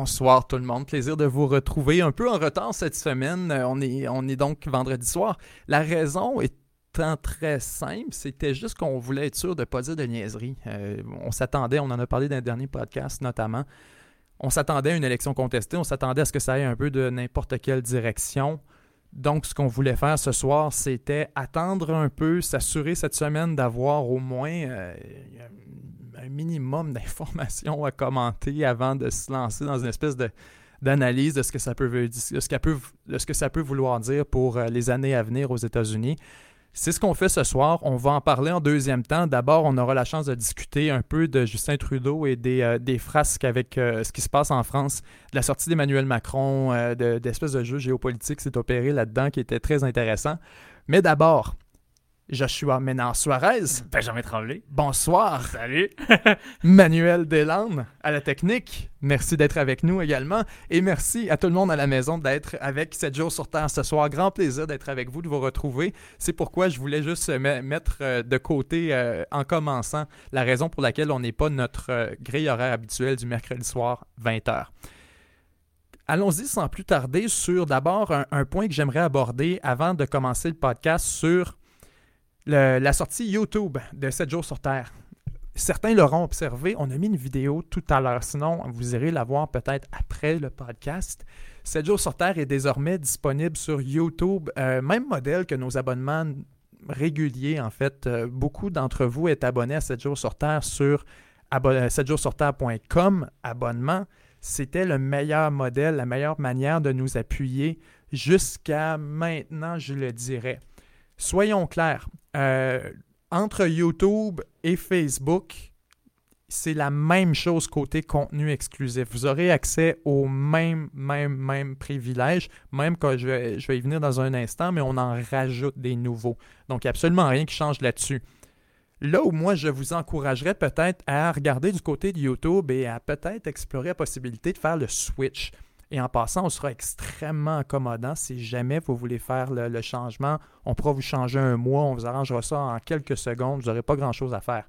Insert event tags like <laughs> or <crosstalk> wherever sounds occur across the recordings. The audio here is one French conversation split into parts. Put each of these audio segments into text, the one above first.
Bonsoir tout le monde, plaisir de vous retrouver un peu en retard cette semaine. Euh, on est, on est donc vendredi soir. La raison étant très simple, c'était juste qu'on voulait être sûr de ne pas dire de niaiserie. Euh, on s'attendait, on en a parlé dans le dernier podcast notamment, on s'attendait à une élection contestée, on s'attendait à ce que ça aille un peu de n'importe quelle direction. Donc, ce qu'on voulait faire ce soir, c'était attendre un peu, s'assurer cette semaine d'avoir au moins euh, un minimum d'informations à commenter avant de se lancer dans une espèce de d'analyse de ce que ça peut de ce, que ça peut vouloir dire pour euh, les années à venir aux États-Unis. C'est ce qu'on fait ce soir. On va en parler en deuxième temps. D'abord, on aura la chance de discuter un peu de Justin Trudeau et des, euh, des frasques avec euh, ce qui se passe en France, de la sortie d'Emmanuel Macron, d'espèces de, de jeu géopolitique s'est opéré là-dedans qui était très intéressant. Mais d'abord, Joshua Ménard Suarez. Benjamin Tremblay. Bonsoir. Salut. <laughs> Manuel Deslandes à la technique. Merci d'être avec nous également. Et merci à tout le monde à la maison d'être avec 7 jours sur Terre ce soir. Grand plaisir d'être avec vous, de vous retrouver. C'est pourquoi je voulais juste mettre euh, de côté euh, en commençant la raison pour laquelle on n'est pas notre euh, grille horaire habituelle du mercredi soir 20h. Allons-y sans plus tarder sur d'abord un, point que j'aimerais aborder avant de commencer le podcast sur la sortie YouTube de 7 jours sur Terre. Certains l'auront observé, on a mis une vidéo tout à l'heure, sinon vous irez la voir peut-être après le podcast. 7 jours sur Terre est désormais disponible sur YouTube, euh, même modèle que nos abonnements réguliers en fait. Euh, beaucoup d'entre vous êtes abonnés à 7 jours sur Terre sur 7jourssurterre.com abonnement. C'était le meilleur modèle, la meilleure manière de nous appuyer jusqu'à maintenant, je le dirais. Soyons clairs, euh, entre YouTube et Facebook, c'est la même chose côté contenu exclusif. Vous aurez accès aux mêmes, mêmes, mêmes privilèges, même quand je vais, je vais y venir dans un instant, mais on en rajoute des nouveaux. Donc, il n'y a absolument rien qui change là-dessus. Là où moi, je vous encouragerais peut-être à regarder du côté de YouTube et à peut-être explorer la possibilité de faire le switch. Et en passant, on sera extrêmement accommodant si jamais vous voulez faire le, changement. On pourra vous changer un mois, on vous arrangera ça en quelques secondes, vous n'aurez pas grand-chose à faire.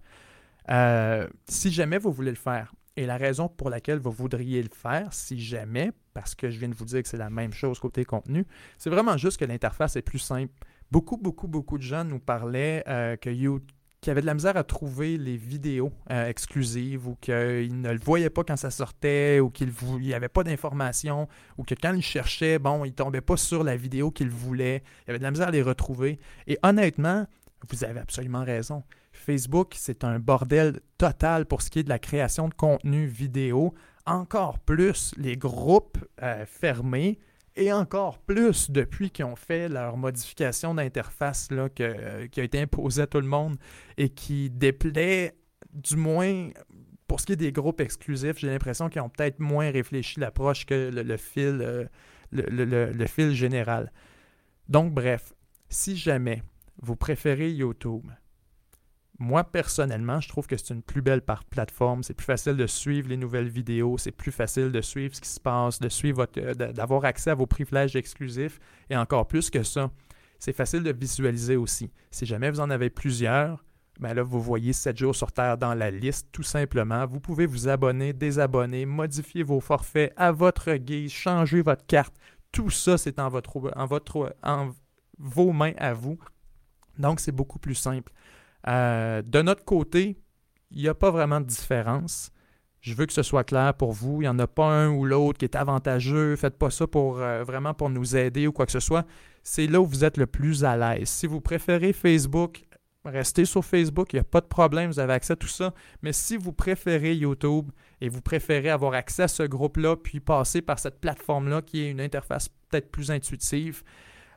Euh, si jamais vous voulez le faire, et la raison pour laquelle vous voudriez le faire, si jamais, parce que je viens de vous dire que c'est la même chose côté contenu, c'est vraiment juste que l'interface est plus simple. Beaucoup, beaucoup, beaucoup de gens nous parlaient euh, que YouTube qui avait de la misère à trouver les vidéos euh, exclusives ou qu'il ne le voyait pas quand ça sortait ou qu'il n'y avait pas d'informations ou que quand il cherchait, bon, il tombait pas sur la vidéo qu'il voulait. Il avait de la misère à les retrouver. Et honnêtement, vous avez absolument raison. Facebook, c'est un bordel total pour ce qui est de la création de contenu vidéo. Encore plus les groupes euh, fermés et encore plus depuis qu'ils ont fait leur modification d'interface que, qui a été imposée à tout le monde et qui déplaît, du moins pour ce qui est des groupes exclusifs, j'ai l'impression qu'ils ont peut-être moins réfléchi l'approche que le, fil, euh, le, fil général. Donc bref, si jamais vous préférez YouTube, moi, personnellement, je trouve que c'est une plus belle plateforme. C'est plus facile de suivre les nouvelles vidéos. C'est plus facile de suivre ce qui se passe, de suivre euh, d'avoir accès à vos privilèges exclusifs. Et encore plus que ça, c'est facile de visualiser aussi. Si jamais vous en avez plusieurs, ben là, vous voyez 7 jours sur Terre dans la liste, tout simplement. Vous pouvez vous abonner, désabonner, modifier vos forfaits à votre guise, changer votre carte. Tout ça, c'est en, votre, en, votre, en vos mains à vous. Donc, c'est beaucoup plus simple. Euh, de notre côté, il n'y a pas vraiment de différence. Je veux que ce soit clair pour vous. Il n'y en a pas un ou l'autre qui est avantageux. Faites pas ça pour euh, vraiment pour nous aider ou quoi que ce soit. C'est là où vous êtes le plus à l'aise. Si vous préférez Facebook, restez sur Facebook. Il n'y a pas de problème. Vous avez accès à tout ça. Mais si vous préférez YouTube et vous préférez avoir accès à ce groupe-là, puis passer par cette plateforme-là qui est une interface peut-être plus intuitive,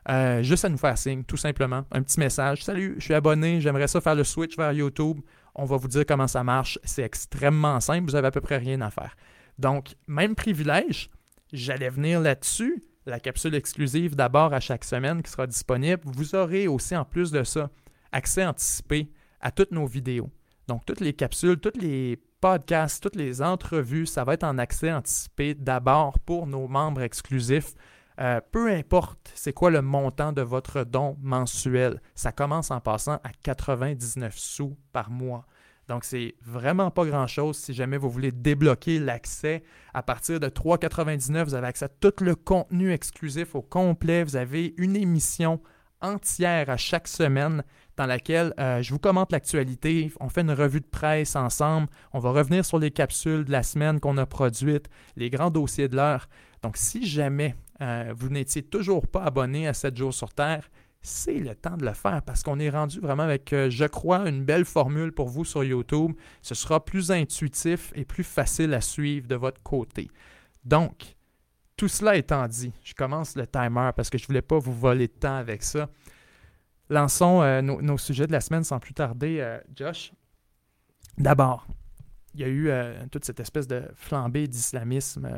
euh, juste à nous faire signe, tout simplement. Un petit message. Salut, je suis abonné, j'aimerais ça faire le switch vers YouTube. On va vous dire comment ça marche. C'est extrêmement simple, vous avez à peu près rien à faire. Donc, même privilège, j'allais venir là-dessus. La capsule exclusive d'abord à chaque semaine qui sera disponible. Vous aurez aussi, en plus de ça, accès anticipé à toutes nos vidéos. Donc, toutes les capsules, tous les podcasts, toutes les entrevues, ça va être en accès anticipé d'abord pour nos membres exclusifs. Euh, peu importe c'est quoi le montant de votre don mensuel, ça commence en passant à 99 sous par mois. Donc, c'est vraiment pas grand-chose si jamais vous voulez débloquer l'accès. À partir de 3,99, vous avez accès à tout le contenu exclusif au complet. Vous avez une émission entière à chaque semaine dans laquelle euh, je vous commente l'actualité. On fait une revue de presse ensemble. On va revenir sur les capsules de la semaine qu'on a produites, les grands dossiers de l'heure. Donc, si jamais euh, vous n'étiez toujours pas abonné à 7 jours sur Terre, c'est le temps de le faire parce qu'on est rendu vraiment avec, euh, je crois, une belle formule pour vous sur YouTube. Ce sera plus intuitif et plus facile à suivre de votre côté. Donc, tout cela étant dit, je commence le timer parce que je ne voulais pas vous voler de temps avec ça. Lançons euh, nos, sujets de la semaine sans plus tarder, Josh. D'abord, il y a eu toute cette espèce de flambée d'islamisme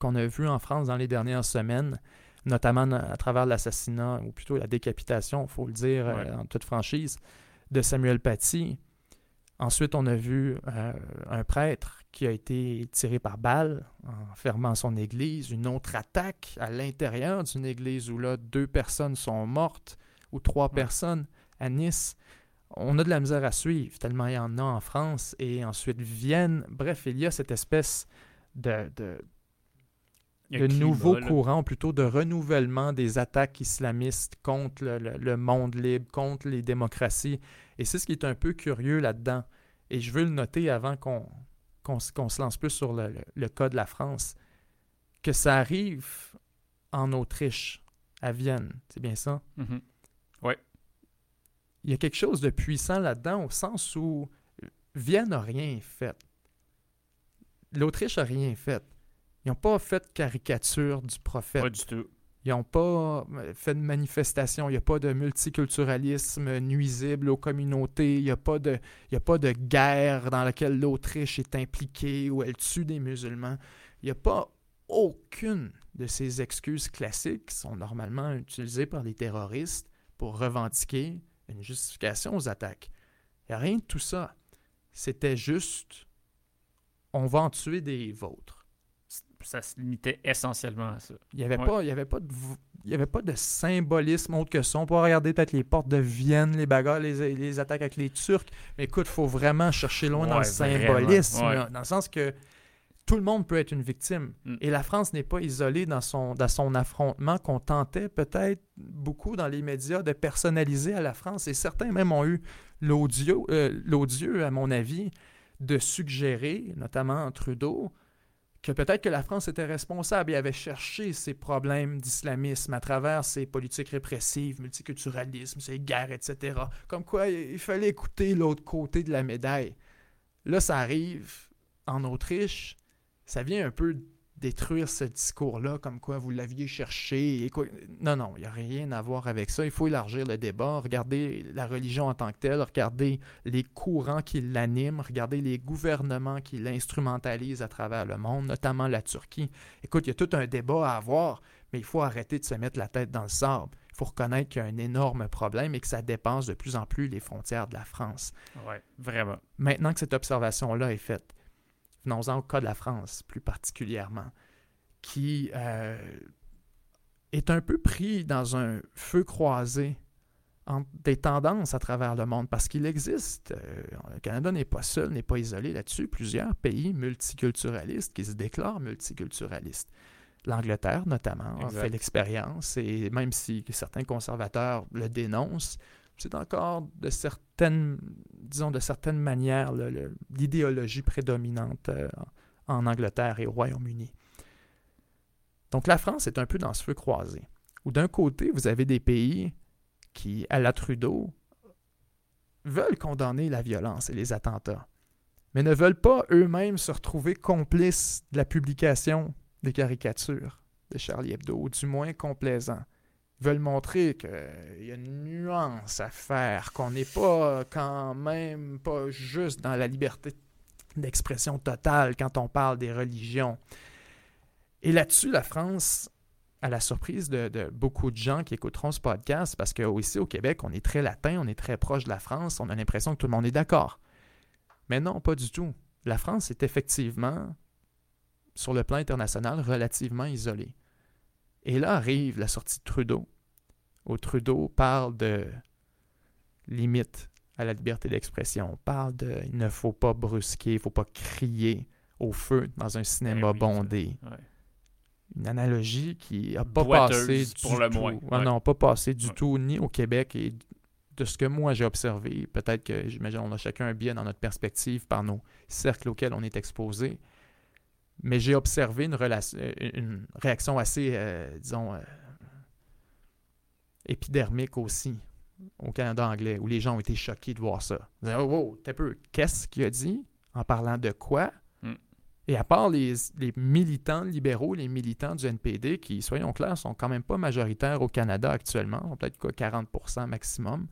qu'on a vu en France dans les dernières semaines notamment à travers l'assassinat, ou plutôt la décapitation, il faut le dire euh, en toute franchise, de Samuel Paty. Ensuite, on a vu euh, un prêtre qui a été tiré par balle en fermant son église, une autre attaque à l'intérieur d'une église où là, deux personnes sont mortes, ou trois personnes à Nice. On a de la misère à suivre, tellement il y en a en France, et ensuite Vienne. Bref, il y a cette espèce de de nouveaux courants, plutôt de renouvellement des attaques islamistes contre le, monde libre, contre les démocraties. Et c'est ce qui est un peu curieux là-dedans. Et je veux le noter avant qu'on se lance plus sur le, cas de la France, que ça arrive en Autriche, à Vienne. C'est bien ça? Mm-hmm. Oui. Il y a quelque chose de puissant là-dedans au sens où Vienne n'a rien fait. L'Autriche n'a rien fait. Ils n'ont pas fait de caricature du prophète. Pas du tout. Ils n'ont pas euh, fait de manifestation. Il n'y a pas de multiculturalisme nuisible aux communautés. Il n'y a, pas de, a pas de guerre dans laquelle l'Autriche est impliquée ou elle tue des musulmans. Il n'y a pas aucune de ces excuses classiques qui sont normalement utilisées par les terroristes pour revendiquer une justification aux attaques. Il n'y a rien de tout ça. C'était juste on va en tuer des vôtres ça se limitait essentiellement à ça. Il n'y avait, pas, il avait, pas de, il y avait pas de symbolisme autre que ça. On peut regarder peut-être les portes de Vienne, les bagarres, les, les attaques avec les Turcs. Mais écoute, il faut vraiment chercher loin dans le symbolisme. dans le sens que tout le monde peut être une victime. Mm. Et la France n'est pas isolée dans son, dans son affrontement qu'on tentait peut-être beaucoup dans les médias de personnaliser à la France. Et certains même ont eu l'odieux, euh, à mon avis, de suggérer, notamment Trudeau, que peut-être que la France était responsable et avait cherché ces problèmes d'islamisme à travers ses politiques répressives, multiculturalisme, ses guerres, etc. Comme quoi, il fallait écouter l'autre côté de la médaille. Là, ça arrive en Autriche, ça vient un peu détruire ce discours-là, comme quoi vous l'aviez cherché. Et quoi... Non, non, il n'y a rien à voir avec ça. Il faut élargir le débat, regarder la religion en tant que telle, regarder les courants qui l'animent, regarder les gouvernements qui l'instrumentalisent à travers le monde, notamment la Turquie. Écoute, il y a tout un débat à avoir, mais il faut arrêter de se mettre la tête dans le sable. Il faut reconnaître qu'il y a un énorme problème et que ça dépasse de plus en plus les frontières de la France. Oui, vraiment. Maintenant que cette observation-là est faite, venons-en au cas de la France plus particulièrement, qui euh, est un peu pris dans un feu croisé entre des tendances à travers le monde, parce qu'il existe, euh, le Canada n'est pas seul, n'est pas isolé là-dessus, plusieurs pays multiculturalistes qui se déclarent multiculturalistes. L'Angleterre, notamment, a fait l'expérience, et même si certains conservateurs le dénoncent, c'est encore de certaines, disons, de certaines manières l'idéologie prédominante euh, en Angleterre et au Royaume-Uni. Donc la France est un peu dans ce feu croisé, où d'un côté, vous avez des pays qui, à la Trudeau, veulent condamner la violence et les attentats, mais ne veulent pas eux-mêmes se retrouver complices de la publication des caricatures de Charlie Hebdo, ou du moins complaisants veulent montrer qu'il y a une nuance à faire, qu'on n'est pas quand même pas juste dans la liberté d'expression totale quand on parle des religions. Et là-dessus, la France, à la surprise de, beaucoup de gens qui écouteront ce podcast, parce qu'ici au Québec, on est très latin, on est très proche de la France, on a l'impression que tout le monde est d'accord. Mais non, pas du tout. La France est effectivement, sur le plan international, relativement isolée. Et là arrive la sortie de Trudeau, où Trudeau parle de limite à la liberté d'expression. On parle de il ne faut pas brusquer, il ne faut pas crier au feu dans un cinéma Ben oui, bondé. Ouais. Une analogie qui n'a pas Boiteuse, passé du pour le tout. moins. Ouais. Non, pas passé du Ouais. tout, ni au Québec et de ce que moi j'ai observé. Peut-être que, j'imagine, on a chacun un biais dans notre perspective par nos cercles auxquels on est exposé. Mais j'ai observé une, euh, une réaction assez, euh, disons, euh, épidermique aussi au Canada anglais, où les gens ont été choqués de voir ça. Ils disaient, oh, wow, t'as peu, qu'est-ce qu'il a dit? En parlant de quoi? Mm. Et à part les, les militants libéraux, les militants du NPD, qui, soyons clairs, sont quand même pas majoritaires au Canada actuellement, peut-être quoi, 40% maximum,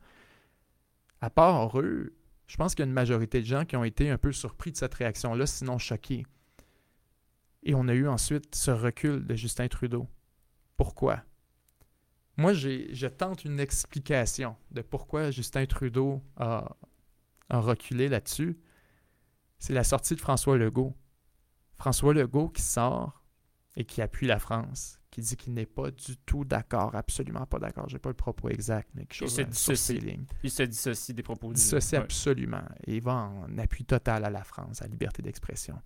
à part eux, je pense qu'il y a une majorité de gens qui ont été un peu surpris de cette réaction-là, sinon choqués. Et on a eu ensuite ce recul de Justin Trudeau. Pourquoi? Moi, je tente une explication de pourquoi Justin Trudeau a, a reculé là-dessus. C'est la sortie de François Legault. François Legault qui sort et qui appuie la France, qui dit qu'il n'est pas du tout d'accord, absolument pas d'accord. J'ai pas le propos exact, mais quelque chose se dissocie. ces lignes. Il se dissocie des propos Dissocie Ouais. absolument. Et il va en appui total à la France, à la liberté d'expression.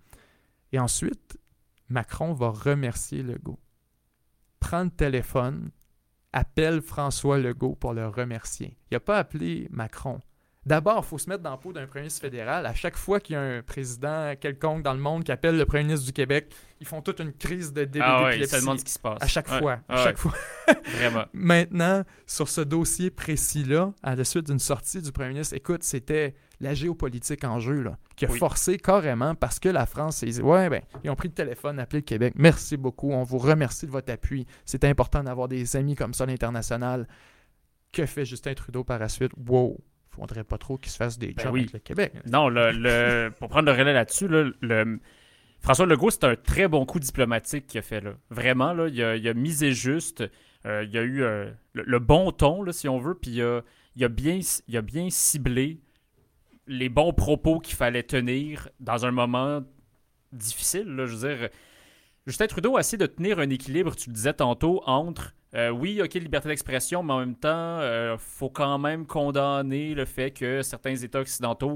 Et ensuite, Macron va remercier Legault. Prend le téléphone, appelle François Legault pour le remercier. Il n'a pas appelé Macron. D'abord, il faut se mettre dans la peau d'un premier ministre fédéral. À chaque fois qu'il y a un président quelconque dans le monde qui appelle le premier ministre du Québec, ils font toute une crise de début Ah ouais, demande ce qui se passe. À chaque Ouais. fois. Ah à ouais, chaque fois. <laughs> Vraiment. Maintenant, sur ce dossier précis-là, à la suite d'une sortie du premier ministre, écoute, c'était la géopolitique en jeu, là, qui a Oui. forcé carrément parce que la France dit Ouais, ben, ils ont pris le téléphone, appelé le Québec. Merci beaucoup, on vous remercie de votre appui. C'est important d'avoir des amis comme ça à l'international. Que fait Justin Trudeau par la suite? Wow, faudrait pas trop qu'il se fasse des Ben jobs oui. avec le Québec. Non, le, le- pour prendre le relais là-dessus, là, le- François Legault, c'est un très bon coup diplomatique qu'il a fait. Là. Vraiment, là, il, a, il a misé juste. euh, il a eu euh, le, le bon ton, là, si on veut, puis il a, il a bien, il a bien ciblé les bons propos qu'il fallait tenir dans un moment difficile. je veux dire, Justin Trudeau a essayé de tenir un équilibre, tu le disais tantôt, entre euh, oui, ok, liberté d'expression, mais en même temps, il faut quand même condamner le fait que certains États occidentaux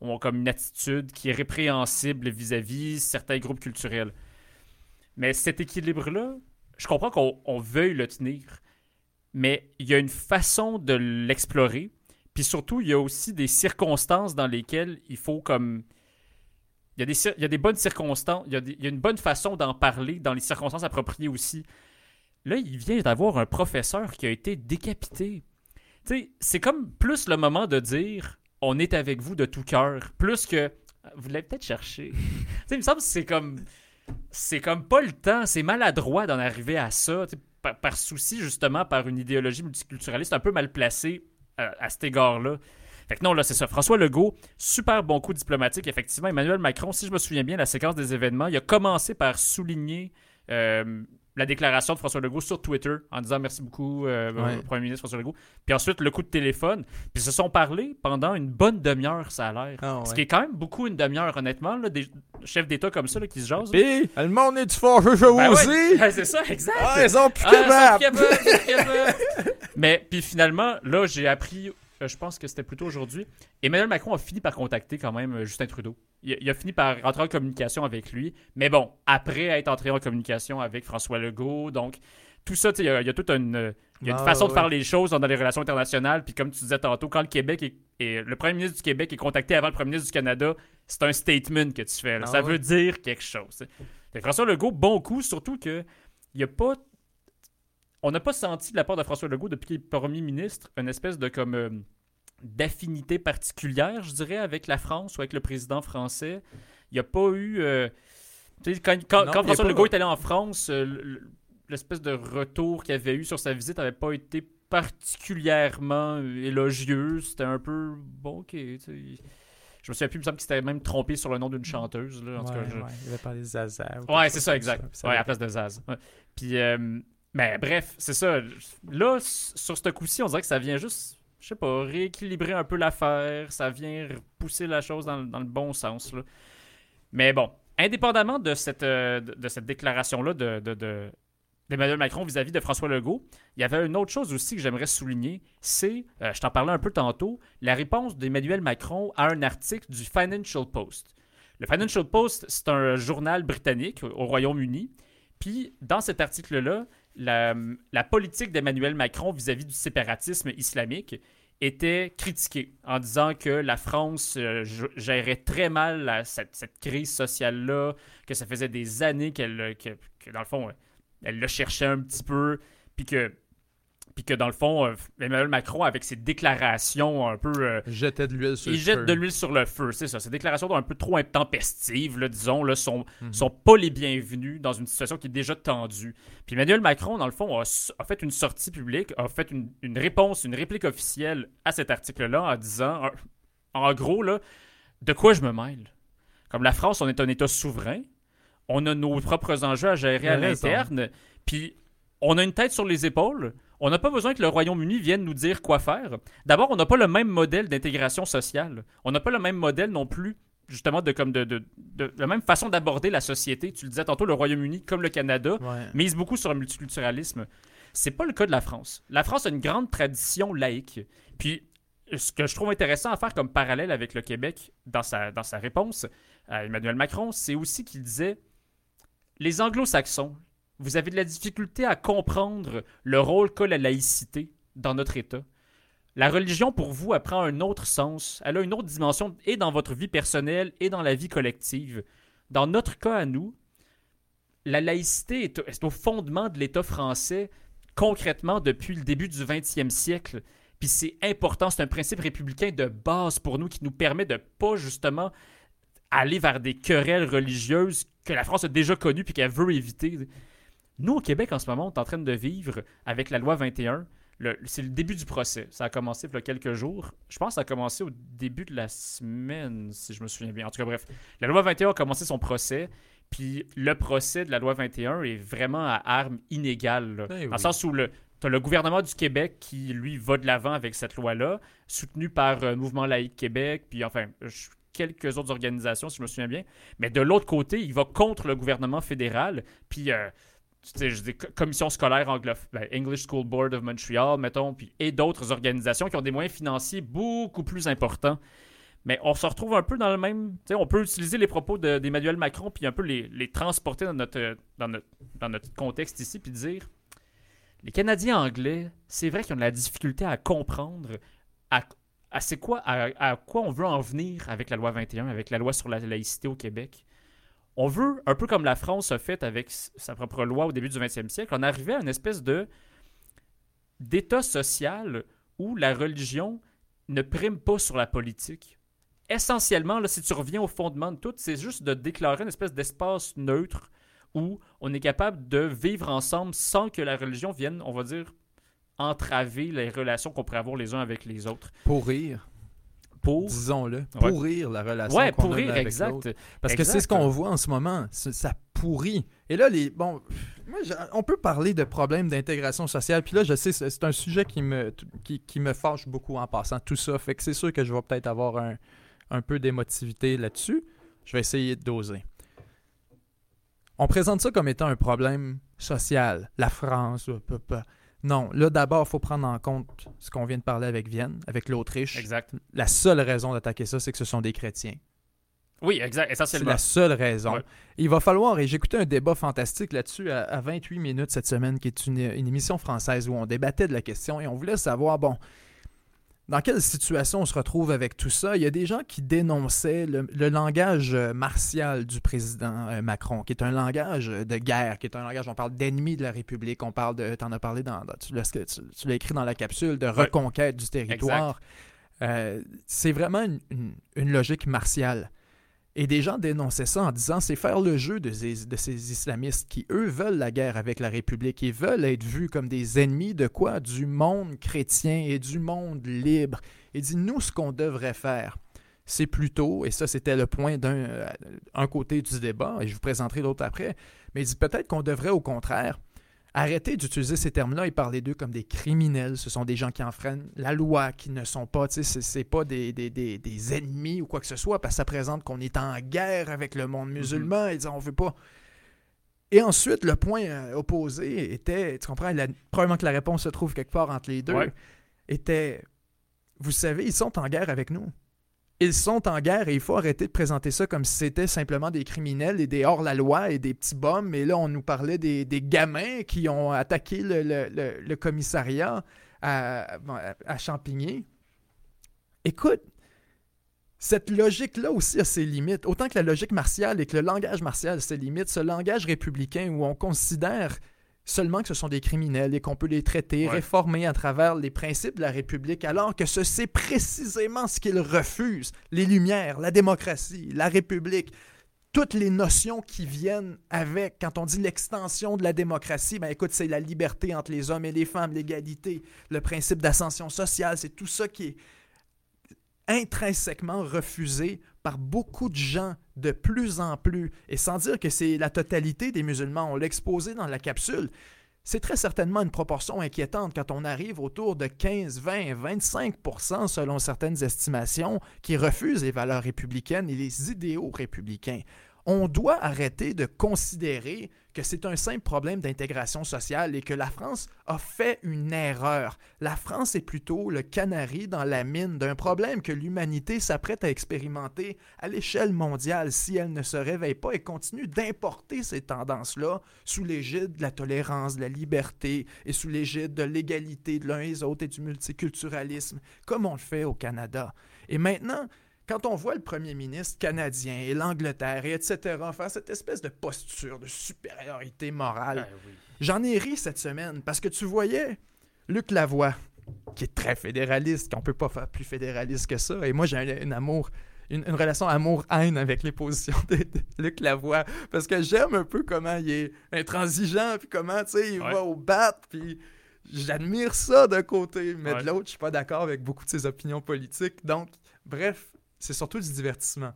ont, comme une attitude qui est répréhensible vis-à-vis certains groupes culturels. Mais cet équilibre-là, je comprends qu'on on veuille le tenir, mais il y a une façon de l'explorer. Puis surtout, il y a aussi des circonstances dans lesquelles il faut comme... Il y a des, il y a des bonnes circonstances, il y a, des- il y a une bonne façon d'en parler dans les circonstances appropriées aussi. Là, il vient d'avoir un professeur qui a été décapité. Tu sais, c'est comme plus le moment de dire on est avec vous de tout cœur, plus que vous l'avez peut-être cherché. <laughs> tu sais, il me semble que c'est comme c'est comme pas le temps, c'est maladroit d'en arriver à ça, par, par souci justement par une idéologie multiculturaliste un peu mal placée euh, à cet égard-là. Fait que non, là, c'est ça. François Legault, super bon coup diplomatique, effectivement. Emmanuel Macron, si je me souviens bien, la séquence des événements, il a commencé par souligner euh, la déclaration de François Legault sur Twitter en disant merci beaucoup euh, Ouais. au Premier ministre François Legault. Puis ensuite, le coup de téléphone. Puis ils se sont parlé pendant une bonne demi-heure, ça a l'air. Ah, Ce qui est quand même beaucoup une demi-heure, honnêtement, là, des chefs d'État comme ça là, qui se jasent. Puis, le monde est du fort vous Ben ouais, aussi <laughs> ben c'est ça, exact. Ah, ils ont plus Ah. <laughs> Mais puis finalement, là, j'ai appris, euh, je pense que c'était plutôt aujourd'hui, Emmanuel Macron a fini par contacter quand même euh, Justin Trudeau. Il, a- il a fini par rentrer en communication avec lui. Mais bon, après être entré en communication avec François Legault, donc tout ça, il y, a- il y a toute une, il y a une Ah, façon de faire les choses dans les relations internationales. Puis comme tu disais tantôt, quand le Québec est, et le premier ministre du Québec est contacté avant le premier ministre du Canada, c'est un statement que tu fais. là. Ah ça ouais. veut dire quelque chose. Fait François Legault, bon coup, surtout que il y a pas on n'a pas senti de la part de François Legault depuis qu'il est premier ministre une espèce de comme euh, d'affinité particulière, je dirais, avec la France ou avec le président français. Il n'y a pas eu. euh, quand Non, François pas- Legault est allé en France, euh, l'espèce de retour qu'il avait eu sur sa visite n'avait pas été particulièrement euh, élogieux. C'était un peu. Bon, ok. Je me souviens plus, il me semble qu'il s'était même trompé sur le nom d'une chanteuse. Là, en tout cas, Ouais, je- ouais, il avait parlé de Zaza. Ouais, c'est ça, exact. Ça Ouais, à la place de Zaz. Puis, euh, mais bref, c'est ça. Là, sur ce coup-ci, on dirait que ça vient juste, je sais pas, rééquilibrer un peu l'affaire. Ça vient pousser la chose dans, dans le bon sens. Là. Mais bon, indépendamment de cette, euh, de, cette déclaration-là de, de, d'Emmanuel Macron vis-à-vis de François Legault. Il y avait une autre chose aussi que j'aimerais souligner, c'est, euh, je t'en parlais un peu tantôt, la réponse d'Emmanuel Macron à un article du Financial Post. Le Financial Post, c'est un journal britannique au Royaume-Uni. Puis, dans cet article-là, la, politique d'Emmanuel Macron vis-à-vis du séparatisme islamique était critiquée en disant que la France euh, gérait très mal cette crise sociale-là, que ça faisait des années qu'elle, que, que, dans le fond, euh, elle le cherchait un petit peu, puis que, puis que dans le fond, euh, Emmanuel Macron, avec ses déclarations un peu... euh, Jetait de l'huile sur il le jette feu. de l'huile sur le feu, c'est ça. Ces déclarations un peu trop intempestives, là, disons, là, sont, Mhm. sont pas les bienvenues dans une situation qui est déjà tendue. Puis Emmanuel Macron, dans le fond, a, fait une sortie publique, a fait une, une réponse, une réplique officielle à cet article-là en disant, en, gros, là, de quoi je me mêle? Comme la France, on est un État souverain, on a nos propres enjeux à gérer à l'interne, puis on a une tête sur les épaules. On n'a pas besoin que le Royaume-Uni vienne nous dire quoi faire. D'abord, on n'a pas le même modèle d'intégration sociale. On n'a pas le même modèle non plus, justement, de comme de, de- de- la même façon d'aborder la société. Tu le disais tantôt, le Royaume-Uni, comme le Canada, Ouais. mise beaucoup sur le multiculturalisme. C'est pas le cas de la France. La France a une grande tradition laïque. Puis, ce que je trouve intéressant à faire comme parallèle avec le Québec dans sa, dans sa réponse à Emmanuel Macron, c'est aussi qu'il disait les anglo-saxons, vous avez de la difficulté à comprendre le rôle qu'a la laïcité dans notre État. La religion, pour vous, elle prend un autre sens. Elle a une autre dimension et dans votre vie personnelle et dans la vie collective. Dans notre cas à nous, la laïcité est, au fondement de l'État français concrètement depuis le début du 20e siècle. Puis c'est important, c'est un principe républicain de base pour nous qui nous permet de pas justement aller vers des querelles religieuses que la France a déjà connues puis qu'elle veut éviter. Nous, au Québec, en ce moment, on est en train de vivre avec la loi 21. le- C'est le début du procès. Ça a commencé il y a quelques jours. Je pense que ça a commencé au début de la semaine, si je me souviens bien. En tout cas, bref. La loi 21 a commencé son procès. Puis le procès de la loi 21 est vraiment à armes inégales. là. Ben Dans le sens où le, as le gouvernement du Québec qui, lui, va de l'avant avec cette loi-là, soutenu par euh, Mouvement laïque Québec, puis enfin, quelques autres organisations, si je me souviens bien. Mais de l'autre côté, il va contre le gouvernement fédéral, puis, euh, je dis, co- commission scolaire anglophone, ben, English School Board of Montreal, mettons, puis, et d'autres organisations qui ont des moyens financiers beaucoup plus importants. Mais on se retrouve un peu dans le même. on peut utiliser les propos de- d'Emmanuel Macron puis un peu les, transporter dans notre, dans, notre, dans notre contexte ici puis dire les Canadiens anglais, c'est vrai qu'ils ont de la difficulté à comprendre à, à quoi, à, à quoi on veut en venir avec la loi 21, avec la loi sur la laïcité au Québec. On veut, un peu comme la France a fait avec sa propre loi au début du 20e siècle, en arriver à une espèce de d'état social où la religion ne prime pas sur la politique. Essentiellement, là, si tu reviens au fondement de tout, c'est juste de déclarer une espèce d'espace neutre où on est capable de vivre ensemble sans que la religion vienne, on va dire, entraver les relations qu'on pourrait avoir les uns avec les autres. Pourrir, Pour. disons-le. Ouais. Pourrir la relation Ouais, a pourrir, avec exact. Parce que c'est ce qu'on voit en ce moment. Ça pourrit. Et là, les bon, moi, on peut parler de problèmes d'intégration sociale. Puis là, je sais, c'est un sujet qui me, qui, qui me fâche beaucoup en passant tout ça. Fait que c'est sûr que je vais peut-être avoir un, un peu d'émotivité là-dessus. Je vais essayer de doser. On présente ça comme étant un problème social. La France, euh. Non, là, d'abord, il faut prendre en compte ce qu'on vient de parler avec Vienne, avec l'Autriche. Exact. La seule raison d'attaquer ça, c'est que ce sont des chrétiens. Oui, exact. C'est Essentiellement. la seule raison. Ouais. Il va falloir, et j'écoutais un débat fantastique là-dessus à, à 28 minutes cette semaine, qui est une, une émission française où on débattait de la question et on voulait savoir, bon, dans quelle situation on se retrouve avec tout ça? Il y a des gens qui dénonçaient le, le langage euh, martial du président euh, Macron, qui est un langage euh, de guerre, qui est un langage, on parle d'ennemi de la République, on parle de, t'en as parlé dans, dans- tu l'as écrit dans la capsule, de reconquête du territoire. Euh, c'est vraiment une, une- une logique martiale. Et des gens dénonçaient ça en disant c'est faire le jeu de ces, islamistes qui, eux, veulent la guerre avec la République et veulent être vus comme des ennemis de quoi? Du monde chrétien et du monde libre. Et dit nous, ce qu'on devrait faire, c'est plutôt, et ça c'était le point d'un euh, un côté du débat, et je vous présenterai l'autre après, mais il dit peut-être qu'on devrait au contraire arrêter d'utiliser ces termes-là et parler d'eux comme des criminels. Ce sont des gens qui enfreignent la loi, qui ne sont pas, tu sais, c'est- pas des, des, des, des ennemis ou quoi que ce soit, parce que ça présente qu'on est en guerre avec le monde musulman et on veut pas. Et ensuite, le point euh, opposé était, tu comprends, la- probablement que la réponse se trouve quelque part entre les deux, Ouais. était, vous savez, ils sont en guerre avec nous. Ils sont en guerre et il faut arrêter de présenter ça comme si c'était simplement des criminels et des hors-la-loi et des petits bombes. Et là, on nous parlait des, gamins qui ont attaqué le, commissariat à- à Champigny. Écoute, cette logique-là aussi a ses limites. Autant que la logique martiale et que le langage martial a ses limites, ce langage républicain où on considère seulement que ce sont des criminels et qu'on peut les traiter, Ouais. réformer à travers les principes de la République, alors que ce c'est précisément ce qu'ils refusent. Les Lumières, la démocratie, la République, toutes les notions qui viennent avec. Quand on dit l'extension de la démocratie, ben écoute, c'est la liberté entre les hommes et les femmes, l'égalité, le principe d'ascension sociale, c'est tout ça qui est intrinsèquement refusé par beaucoup de gens de plus en plus, et sans dire que c'est la totalité des musulmans, on l'a exposé dans la capsule, c'est très certainement une proportion inquiétante quand on arrive autour de 15, 20, 25% selon certaines estimations qui refusent les valeurs républicaines et les idéaux républicains. On doit arrêter de considérer que c'est un simple problème d'intégration sociale et que la France a fait une erreur. La France est plutôt le canari dans la mine d'un problème que l'humanité s'apprête à expérimenter à l'échelle mondiale si elle ne se réveille pas et continue d'importer ces tendances-là sous l'égide de la tolérance, de la liberté et sous l'égide de l'égalité de l'un et des autres et du multiculturalisme, comme on le fait au Canada. Et maintenant, quand on voit le premier ministre canadien et l'Angleterre et etc. faire cette espèce de posture de supériorité morale, oui. J'en ai ri cette semaine parce que tu voyais Luc Lavoie, qui est très fédéraliste, qu'on peut pas faire plus fédéraliste que ça. Et moi, j'ai un, un amour, une, une relation amour-haine avec les positions de, de Luc Lavoie parce que j'aime un peu comment il est intransigeant, puis comment, tu sais, il Ouais. va au bat, puis j'admire ça d'un côté, mais Ouais. de l'autre, je suis pas d'accord avec beaucoup de ses opinions politiques. Donc, bref, c'est surtout du divertissement.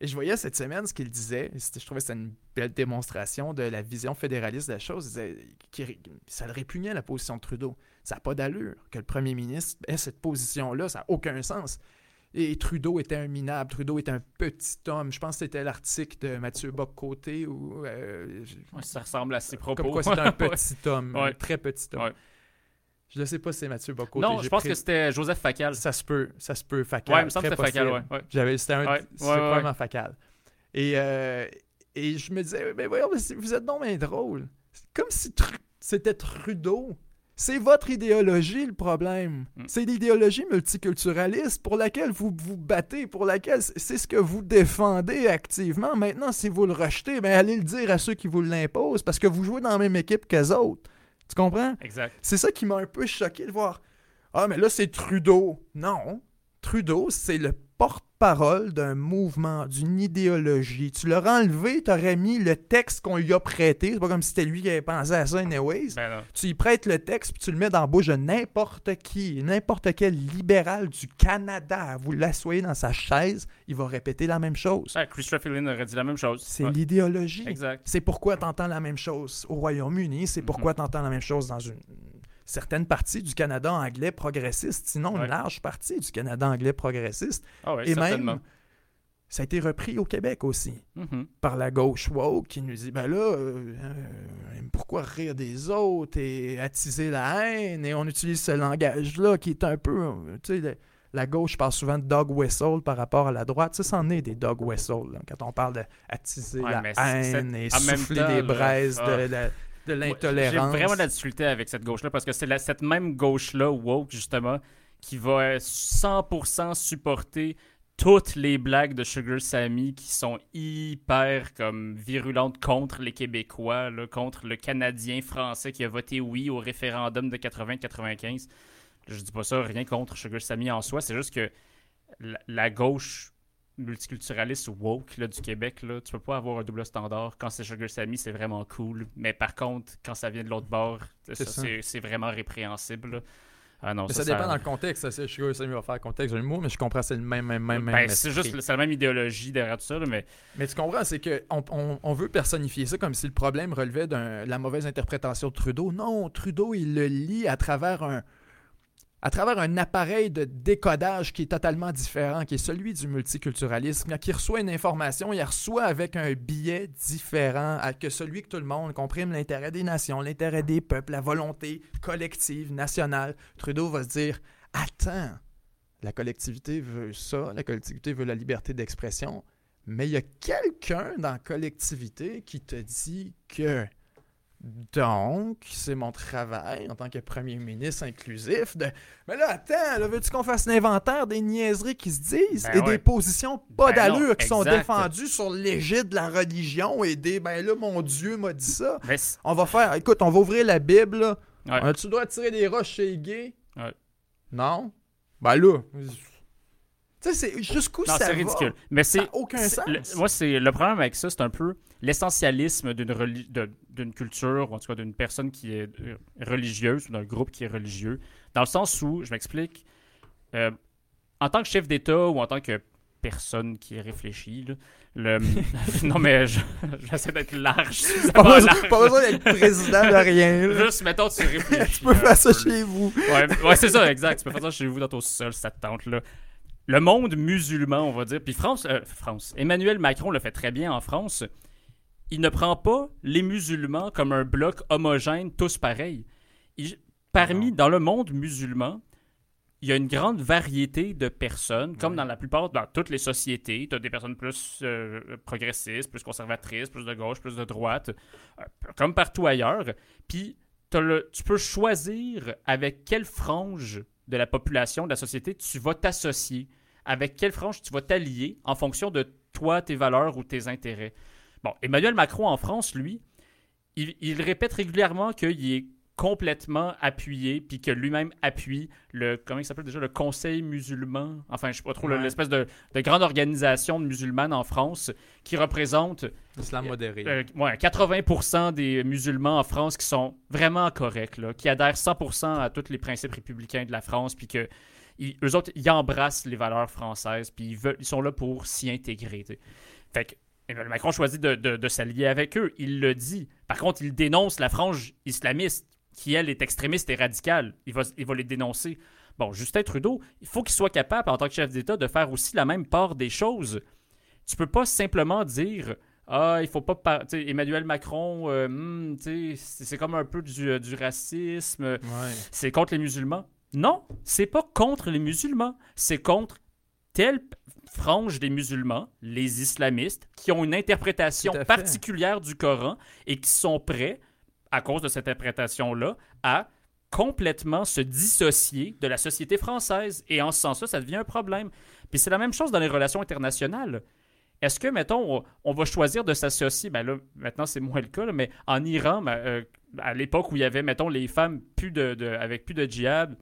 Et je voyais cette semaine ce qu'il disait, je trouvais que c'était une belle démonstration de la vision fédéraliste de la chose. Il disait qu'il- ça le répugnait la position de Trudeau. Ça n'a pas d'allure que le premier ministre ait cette position-là, ça n'a aucun sens. Et Trudeau était un minable, Trudeau était un petit homme. Je pense que c'était l'article de Mathieu Bock-Côté euh, ça ressemble à ses propos. comme quoi c'était un <laughs> petit homme, un très petit homme. Ouais. Je ne sais pas si c'est Mathieu Bock-Côté. Non, je pense pris- que c'était Joseph Facal. ça se peut, ça se peut, facal. Ouais, il me semble que c'était Facal, ouais. ouais. J'avais, c'était un, Ouais, c'était ouais, probablement facal. Et, euh, et je me disais, mais voyons, mais c'est- vous êtes donc bien drôle. C'est comme si Tru- c'était Trudeau. C'est votre idéologie le problème. Mm. C'est l'idéologie multiculturaliste pour laquelle vous vous battez, pour laquelle c'est ce que vous défendez activement. Maintenant, si vous le rejetez, ben allez le dire à ceux qui vous l'imposent parce que vous jouez dans la même équipe qu'eux autres. Tu comprends? Exact. C'est ça qui m'a un peu choqué de voir. Ah, mais là, c'est Trudeau. Non. Trudeau, c'est le porte-parole d'un mouvement, d'une idéologie. Tu l'aurais enlevé, tu aurais mis le texte qu'on lui a prêté. C'est pas comme si c'était lui qui avait pensé à ça, anyways. Ben. Tu y prêtes le texte puis tu le mets dans la bouche de n'importe qui, n'importe quel libéral du Canada. Vous l'assoyez dans sa chaise, il va répéter la même chose. Ah, Christopher aurait dit la même chose. C'est Ouais. l'idéologie. Exact. C'est pourquoi tu entends la même chose au Royaume-Uni, c'est pourquoi Mhm. tu entends la même chose dans une certaine partie du Canada anglais progressiste, sinon Ouais. une large partie du Canada anglais progressiste. Ah ouais, Et même, ça a été repris au Québec aussi Mhm. par la gauche woke qui nous dit ben là, euh, euh, pourquoi rire des autres et attiser la haine? Et on utilise ce langage-là qui est un peu, euh, tu sais, le- la gauche parle souvent de dog whistle par rapport à la droite. Ça, c'en est des dog whistles là, quand on parle d'attiser Ouais, la haine et souffler des braises ah. de, la- de l'intolérance. J'ai vraiment de la difficulté avec cette gauche-là parce que c'est la- cette même gauche-là, woke, justement, qui va euh, 100% supporter toutes les blagues de Sugar Sammy qui sont hyper comme virulentes contre les Québécois, là, contre le Canadien français qui a voté oui au référendum de 80-95. Je dis pas ça, rien contre Sugar Sammy en soi, c'est juste que la, la gauche multiculturaliste woke là, du Québec, là, tu peux pas avoir un double standard. Quand c'est Sugar Sammy, c'est vraiment cool. Mais par contre, quand ça vient de l'autre bord, C'est vraiment répréhensible. là. Ah non, Mais ça, ça, dépend dans le contexte. C'est- que Samy va faire le contexte d'un mot, mais je comprends c'est le même, même, même, Ben, c'est juste la même idéologie derrière tout ça, là, mais Mais tu comprends, c'est que on, on- on veut personnifier ça comme si le problème relevait de la mauvaise interprétation de Trudeau. Non, Trudeau, il le lit à travers un à travers un appareil de décodage qui est totalement différent, qui est celui du multiculturalisme. Il reçoit une information, il reçoit avec un billet différent que celui que tout le monde comprime l'intérêt des nations, l'intérêt des peuples, la volonté collective, nationale. Trudeau va se dire Attends, la collectivité veut ça, la collectivité veut la liberté d'expression, mais il y a quelqu'un dans la collectivité qui te dit que donc, c'est mon travail en tant que premier ministre inclusif de. Mais là, attends, veux-tu qu'on fasse l'inventaire des niaiseries qui se disent Ben et ouais. des positions pas Ben non, d'allure qui sont défendues sur l'égide de la religion et des. Ben là, mon Dieu m'a dit ça. C'est- On va faire. Écoute, on va ouvrir la Bible, là. Ouais. Euh, tu dois tirer des roches chez les gays? Ouais. Non? Ben là. Tu sais, jusqu'où ça c'est va? ridicule. Mais c'est aucun sens. le- moi, c'est le problème avec ça, c'est un peu l'essentialisme d'une reli- de- d'une culture, ou en tout cas d'une personne qui est euh, religieuse, ou d'un groupe qui est religieux, dans le sens où, je m'explique, euh, en tant que chef d'État ou en tant que personne qui réfléchit, là, le... <laughs> non mais je- <laughs> j'essaie d'être large. Pas <laughs> large. pas besoin d'être président de rien. là. Juste, mettons, tu réfléchis. Tu peux faire ça peu, là. chez vous. Ouais, ouais, c'est ça, exact. Tu peux faire ça chez vous dans ton sol, ça te tente là. Le monde musulman, on va dire. Puis France, euh, France. Emmanuel Macron le fait très bien en France. Il ne prend pas les musulmans comme un bloc homogène, tous pareils. Il- parmi, dans le monde musulman, il y a une grande variété de personnes, comme Ouais. dans la plupart, dans toutes les sociétés. Tu as des personnes plus euh, progressistes, plus conservatrices, plus de gauche, plus de droite, euh, comme partout ailleurs. Puis le- tu peux choisir avec quelle frange de la population, de la société, tu vas t'associer, avec quelle frange tu vas t'allier en fonction de toi, tes valeurs ou tes intérêts. Bon, Emmanuel Macron en France, lui, il, il répète régulièrement qu'il est complètement appuyé, puis que lui-même appuie le, comment il s'appelle déjà, le Conseil musulman, enfin, je sais pas trop, Ouais. l'espèce de, de grande organisation de musulmanes en France qui représente Islam modéré. euh, ouais, 80% des musulmans en France qui sont vraiment corrects, là, qui adhèrent 100% à tous les principes républicains de la France, puis que ils- eux autres, ils embrassent les valeurs françaises, puis ils, veulent, ils sont là pour s'y intégrer. tu sais. Fait que Emmanuel Macron choisit de, de- de s'allier avec eux. Il le dit. Par contre, il dénonce la frange islamiste, qui, elle, est extrémiste et radicale. Il va, il va les dénoncer. Bon, Justin Trudeau, il faut qu'il soit capable, en tant que chef d'État, de faire aussi la même part des choses. Tu peux pas simplement dire ah, il faut pas. par- Emmanuel Macron, euh, hmm, c'est comme un peu du, euh, du racisme, Ouais. c'est contre les musulmans. Non, c'est pas contre les musulmans, c'est contre telle frange des musulmans, les islamistes, qui ont une interprétation particulière du Coran et qui sont prêts, à cause de cette interprétation-là, à complètement se dissocier de la société française. Et en ce sens-là, ça devient un problème. Puis c'est la même chose dans les relations internationales. Est-ce que, mettons, on, va choisir de s'associer, ben là, maintenant c'est moins le cas, mais en Iran, ben, euh, à l'époque où il y avait, mettons, les femmes plus de, avec plus de djihad,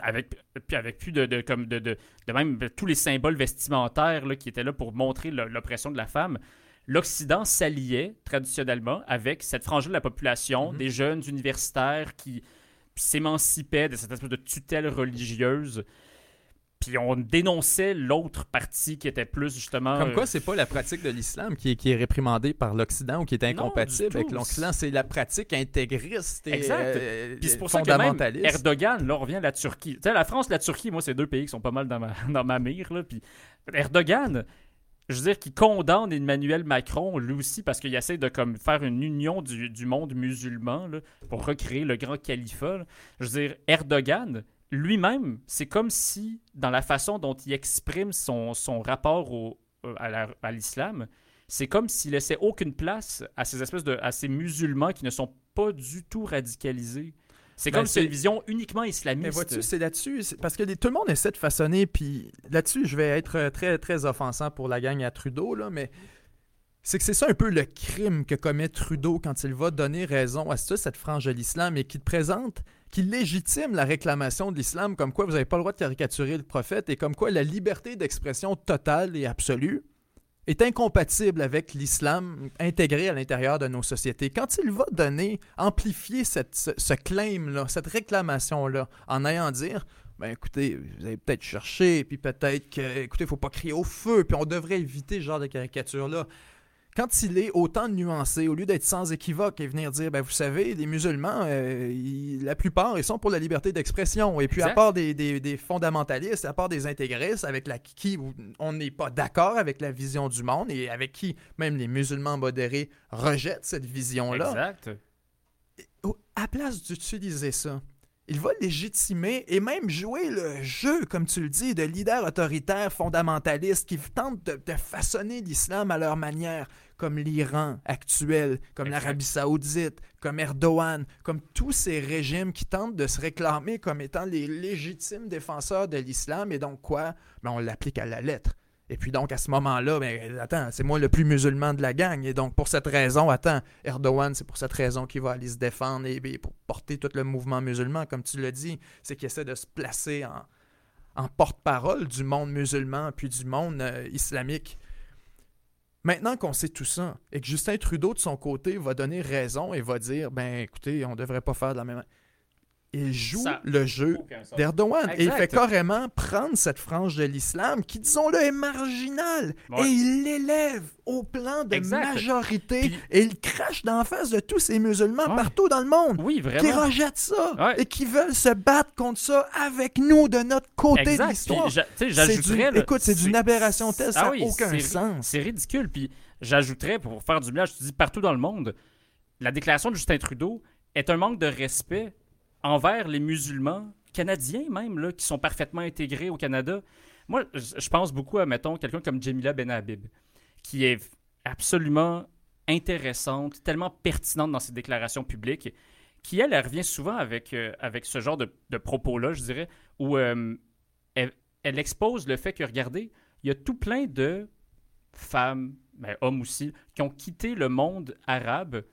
avec, avec plus de, de, comme de, de, de même tous les symboles vestimentaires là, qui étaient là pour montrer l'oppression de la femme, l'Occident s'alliait traditionnellement avec cette frange de la population, Mhm. des jeunes universitaires qui s'émancipaient de cette espèce de tutelle religieuse. Puis on dénonçait l'autre partie qui était plus justement. Comme euh, quoi, c'est pas la pratique de l'islam qui est, qui est réprimandée par l'Occident ou qui est incompatible tout. avec l'Occident, c'est la pratique intégriste et Exact. euh, Puis c'est pour ça que même. Erdogan, là, on revient à la Turquie. Tu sais, la France, la Turquie, moi, c'est deux pays qui sont pas mal dans ma, <laughs> dans ma mire. Là. Puis Erdogan, je veux dire, qui condamne Emmanuel Macron, lui aussi, parce qu'il essaie de comme, faire une union du, du monde musulman là, pour recréer le grand califat. là. Je veux dire, Erdogan, lui-même, c'est comme si, dans la façon dont il exprime son, son rapport au, euh, à la- à l'islam, c'est comme s'il laissait aucune place à ces espèces de à ces musulmans qui ne sont pas du tout radicalisés. C'est Ben, comme si c'est c'est- une vision uniquement Mais islamiste. vois-tu, c'est là-dessus, parce que les- tout le monde essaie de façonner, puis là-dessus, je vais être euh, très, très offensant pour la gang à Trudeau, là, mais c'est que c'est ça un peu le crime que commet Trudeau quand il va donner raison à ça, cette frange de l'islam, et qui te présente, qui légitime la réclamation de l'islam, comme quoi vous n'avez pas le droit de caricaturer le prophète, et comme quoi la liberté d'expression totale et absolue est incompatible avec l'islam intégré à l'intérieur de nos sociétés. Quand il va donner, amplifier cette, ce, claim-là, cette réclamation-là, en ayant dire, ben écoutez, vous avez peut-être cherché, puis peut-être que, écoutez, il faut pas crier au feu, puis on devrait éviter ce genre de caricature-là. Quand il est autant nuancé, au lieu d'être sans équivoque et venir dire, ben, vous savez, les musulmans, euh, ils- la plupart, ils sont pour la liberté d'expression. Et puis, à part des, des- des fondamentalistes, à part des intégristes avec la, qui on n'est pas d'accord avec la vision du monde et avec qui même les musulmans modérés rejettent cette vision-là, Exact. au- à place d'utiliser ça, il va légitimer et même jouer le jeu, comme tu le dis, de leaders autoritaires fondamentalistes qui tentent de, de façonner l'islam à leur manière, comme l'Iran actuel, comme l'Arabie saoudite, comme Erdogan, comme tous ces régimes qui tentent de se réclamer comme étant les légitimes défenseurs de l'islam. Et donc quoi? Ben, on l'applique à la lettre. Et puis donc, à ce moment-là, ben, attends, c'est moi le plus musulman de la gang. Et donc, pour cette raison, attends, Erdogan, c'est pour cette raison qu'il va aller se défendre et, et pour porter tout le mouvement musulman, comme tu l'as dit, c'est qu'il essaie de se placer en, en porte-parole du monde musulman puis du monde euh, islamique. Maintenant qu'on sait tout ça et que Justin Trudeau, de son côté, va donner raison et va dire, ben écoutez, on devrait pas faire de la même... Il joue Ça- le jeu d'Erdogan. Et il fait carrément prendre cette frange de l'islam qui, disons-le, est marginale. Ouais. Et il l'élève au plan de Exact. majorité. Puis- et il crache d'en face de tous ces musulmans Ouais. partout dans le monde Oui, qui rejettent ça Ouais. et qui veulent se battre contre ça avec nous de notre côté de l'histoire. Écoute, c'est d'une aberration telle, ça Ah n'a oui, aucun sens. C'est ridicule. Puis j'ajouterais, pour faire du bien, je te dis partout dans le monde, la déclaration de Justin Trudeau est un manque de respect envers les musulmans canadiens même, là, qui sont parfaitement intégrés au Canada. Moi, je pense beaucoup à, mettons, quelqu'un comme Jamila Benhabib, qui est absolument intéressante, tellement pertinente dans ses déclarations publiques, qui, elle, elle revient souvent avec, euh, avec ce genre de, de propos-là, je dirais, où euh, elle, elle expose le fait que, regardez, il y a tout plein de femmes, ben, hommes aussi, qui ont quitté le monde arabe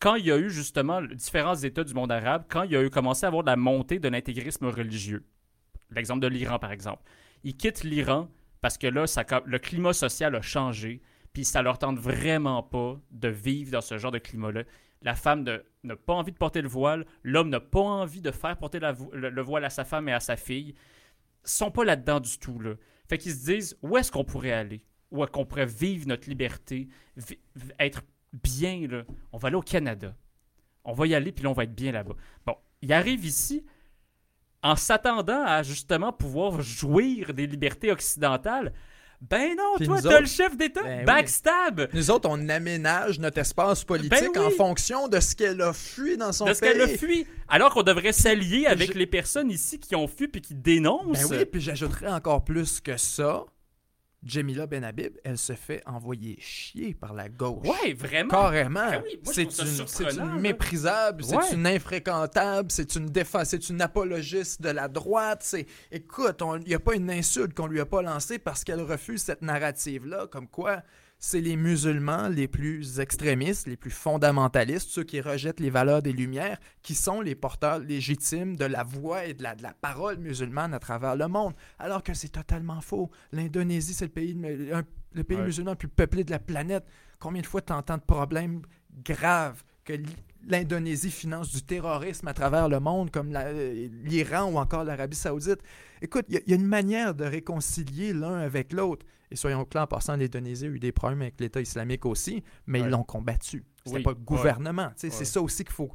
quand il y a eu justement différents États du monde arabe, quand il y a eu commencé à avoir de la montée de l'intégrisme religieux. L'exemple de l'Iran, par exemple. Ils quittent l'Iran parce que là, le climat social a changé, puis ça leur tente vraiment pas de vivre dans ce genre de climat-là. La femme n'a pas envie de porter le voile, l'homme n'a pas envie de faire porter le, le voile à sa femme et à sa fille. Ils sont pas là-dedans du tout. Fait qu'ils se disent où est-ce qu'on pourrait aller? Où est-ce qu'on pourrait vivre notre liberté, être bien. Là. On va aller au Canada. On va y aller, puis là, on va être bien là-bas. Bon, il arrive ici en s'attendant à justement pouvoir jouir des libertés occidentales. Ben non, Puis toi, t'as autres- le chef d'État. Ben oui. Backstab Nous autres, on aménage notre espace politique Ben oui. en fonction de ce qu'elle a fui dans son de ce pays. qu'elle a fui. Alors qu'on devrait s'allier avec Je- les personnes ici qui ont fui puis qui dénoncent. Ben oui, puis j'ajouterais encore plus que ça. Jamila Benhabib, elle se fait envoyer chier par la gauche. Ouais, vraiment. Carrément. Ben oui, c'est une, méprisable, c'est une infréquentable, c'est une défense, c'est une apologiste de la droite. C'est, écoute, il n'y a pas une insulte qu'on lui a pas lancée parce qu'elle refuse cette narrative-là, comme quoi c'est les musulmans les plus extrémistes, les plus fondamentalistes, ceux qui rejettent les valeurs des Lumières, qui sont les porteurs légitimes de la voix et de la, de la parole musulmane à travers le monde. Alors que c'est totalement faux. L'Indonésie, c'est le pays, un- le pays Ouais. musulman le plus peuplé de la planète. Combien de fois tu entends de problèmes graves que l'Indonésie finance du terrorisme à travers le monde, comme euh, l'Iran ou encore l'Arabie saoudite? Écoute, il y, a- il y a une manière de réconcilier l'un avec l'autre. Et soyons clairs, en passant, l'Indonésie a eu des problèmes avec l'État islamique aussi, mais Ouais. ils l'ont combattu. C'était Oui, pas le gouvernement. Ouais. C'est ça aussi qu'il faut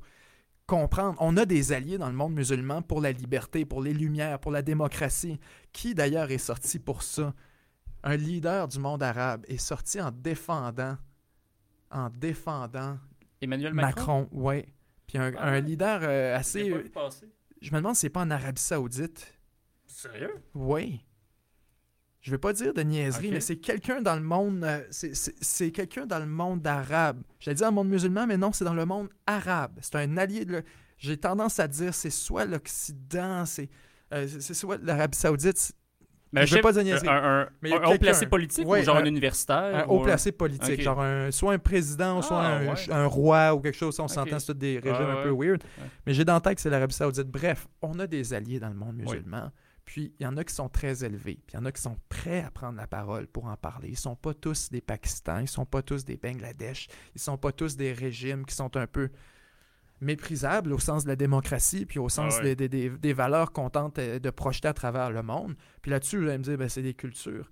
comprendre. On a des alliés dans le monde musulman pour la liberté, pour les lumières, pour la démocratie. Qui d'ailleurs est sorti pour ça? Un leader du monde arabe est sorti en défendant, en défendant Emmanuel Macron? Macron, ouais. Puis un, Ah un leader euh, assez. pas passer. Je me demande si c'est pas en Arabie Saoudite. Sérieux? Oui. Je vais pas dire de niaiserie, mais c'est quelqu'un dans le monde. euh, c'est- quelqu'un dans le monde arabe. J'allais dire dans le monde musulman, mais non, c'est dans le monde arabe. C'est un allié de. J'ai tendance à dire c'est soit l'Occident, c'est euh, soit l'Arabie Saoudite, Mais un Je veux pas dire niaiser. Un, un- Mais il y a un haut placé politique Ouais, ou genre un- un universitaire? un ou haut placé politique, genre un- soit un président, soit Ah, un, ouais. un roi ou quelque chose. On s'entend, c'est tous des régimes Ah, un peu weird. Ouais. Mais j'ai dans la tête que c'est l'Arabie Saoudite. Bref, on a des alliés dans le monde Oui. musulman. Puis il y en a qui sont très élevés, puis il y en a qui sont prêts à prendre la parole pour en parler. Ils sont pas tous des Pakistans, ils sont pas tous des Bangladesh, ils sont pas tous des régimes qui sont un peu méprisables au sens de la démocratie, puis au sens Ah ouais. des, des- des- des valeurs qu'on tente euh, de projeter à travers le monde. Puis là-dessus, vous allez me dire, ben, c'est des cultures.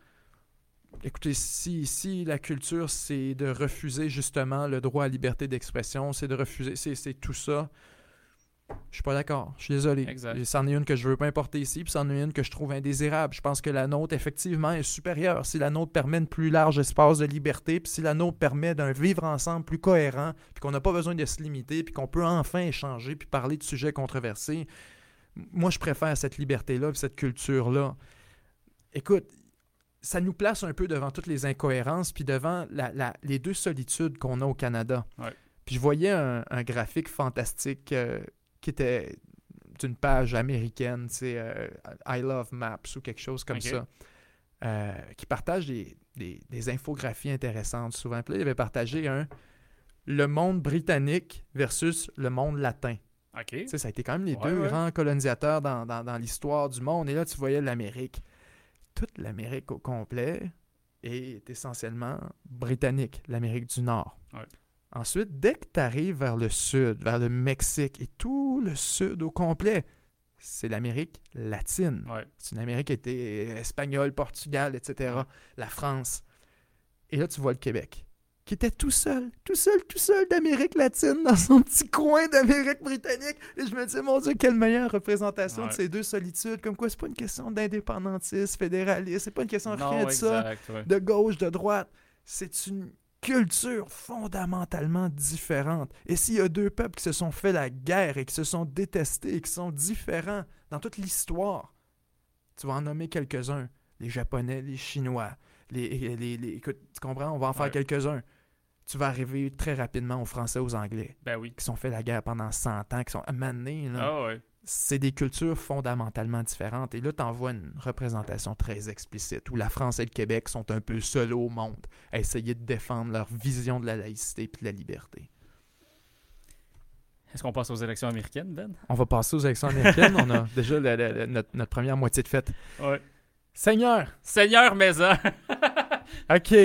écoutez, si, si la culture, c'est de refuser justement le droit à liberté d'expression, c'est de refuser, c'est c'est tout ça, je suis pas d'accord. Je suis désolé. C'en est une que je veux pas importer ici, puis c'en est une que je trouve indésirable. Je pense que la nôtre, effectivement, est supérieure. Si la nôtre permet un plus large espace de liberté, puis si la nôtre permet d'un vivre ensemble plus cohérent, puis qu'on n'a pas besoin de se limiter, puis qu'on peut enfin échanger, puis parler de sujets controversés, moi, je préfère cette liberté-là, puis cette culture-là. Écoute, ça nous place un peu devant toutes les incohérences, puis devant la- la- les deux solitudes qu'on a au Canada. Ouais. Puis je voyais un, un graphique fantastique euh, qui était d'une page américaine, c'est I Love Maps ou quelque chose comme ça, euh, qui partage des, des- des infographies intéressantes souvent. Puis là, il avait partagé un le monde britannique versus le monde latin. Ça a été quand même les Ouais, deux ouais. grands colonisateurs dans, dans- dans l'histoire du monde. Et là, tu voyais l'Amérique. Toute l'Amérique au complet est essentiellement britannique, l'Amérique du Nord. Ouais. Ensuite, dès que tu arrives vers le sud, vers le Mexique et tout le sud au complet, c'est l'Amérique latine. Ouais. C'est une Amérique qui était espagnole, Portugal, etc. La France. Et là, tu vois le Québec, qui était tout seul, tout seul, tout seul d'Amérique latine dans son petit coin d'Amérique britannique. Et je me dis, mon Dieu, quelle meilleure représentation Ouais. de ces deux solitudes. Comme quoi, c'est pas une question d'indépendantisme, fédéraliste, c'est pas une question de rien de ça, ouais. de gauche, de droite. C'est une culture fondamentalement différente. Et s'il y a deux peuples qui se sont fait la guerre et qui se sont détestés et qui sont différents dans toute l'histoire, tu vas en nommer quelques-uns. Les Japonais, les Chinois, les, les, les- écoute, tu comprends? On va en faire Ouais. quelques-uns. Tu vas arriver très rapidement aux Français, aux Anglais, Ben oui. qui sont fait la guerre pendant 100 ans, qui sont amenés. là. Ah ouais. C'est des cultures fondamentalement différentes. Et là, tu vois une représentation très explicite où la France et le Québec sont un peu seuls au monde à essayer de défendre leur vision de la laïcité et de la liberté. Est-ce qu'on passe aux élections américaines, Ben? On va passer aux élections américaines. On a <laughs> déjà notre, notre première moitié de fête. Ouais. Seigneur, Seigneur Maison, <laughs> OK,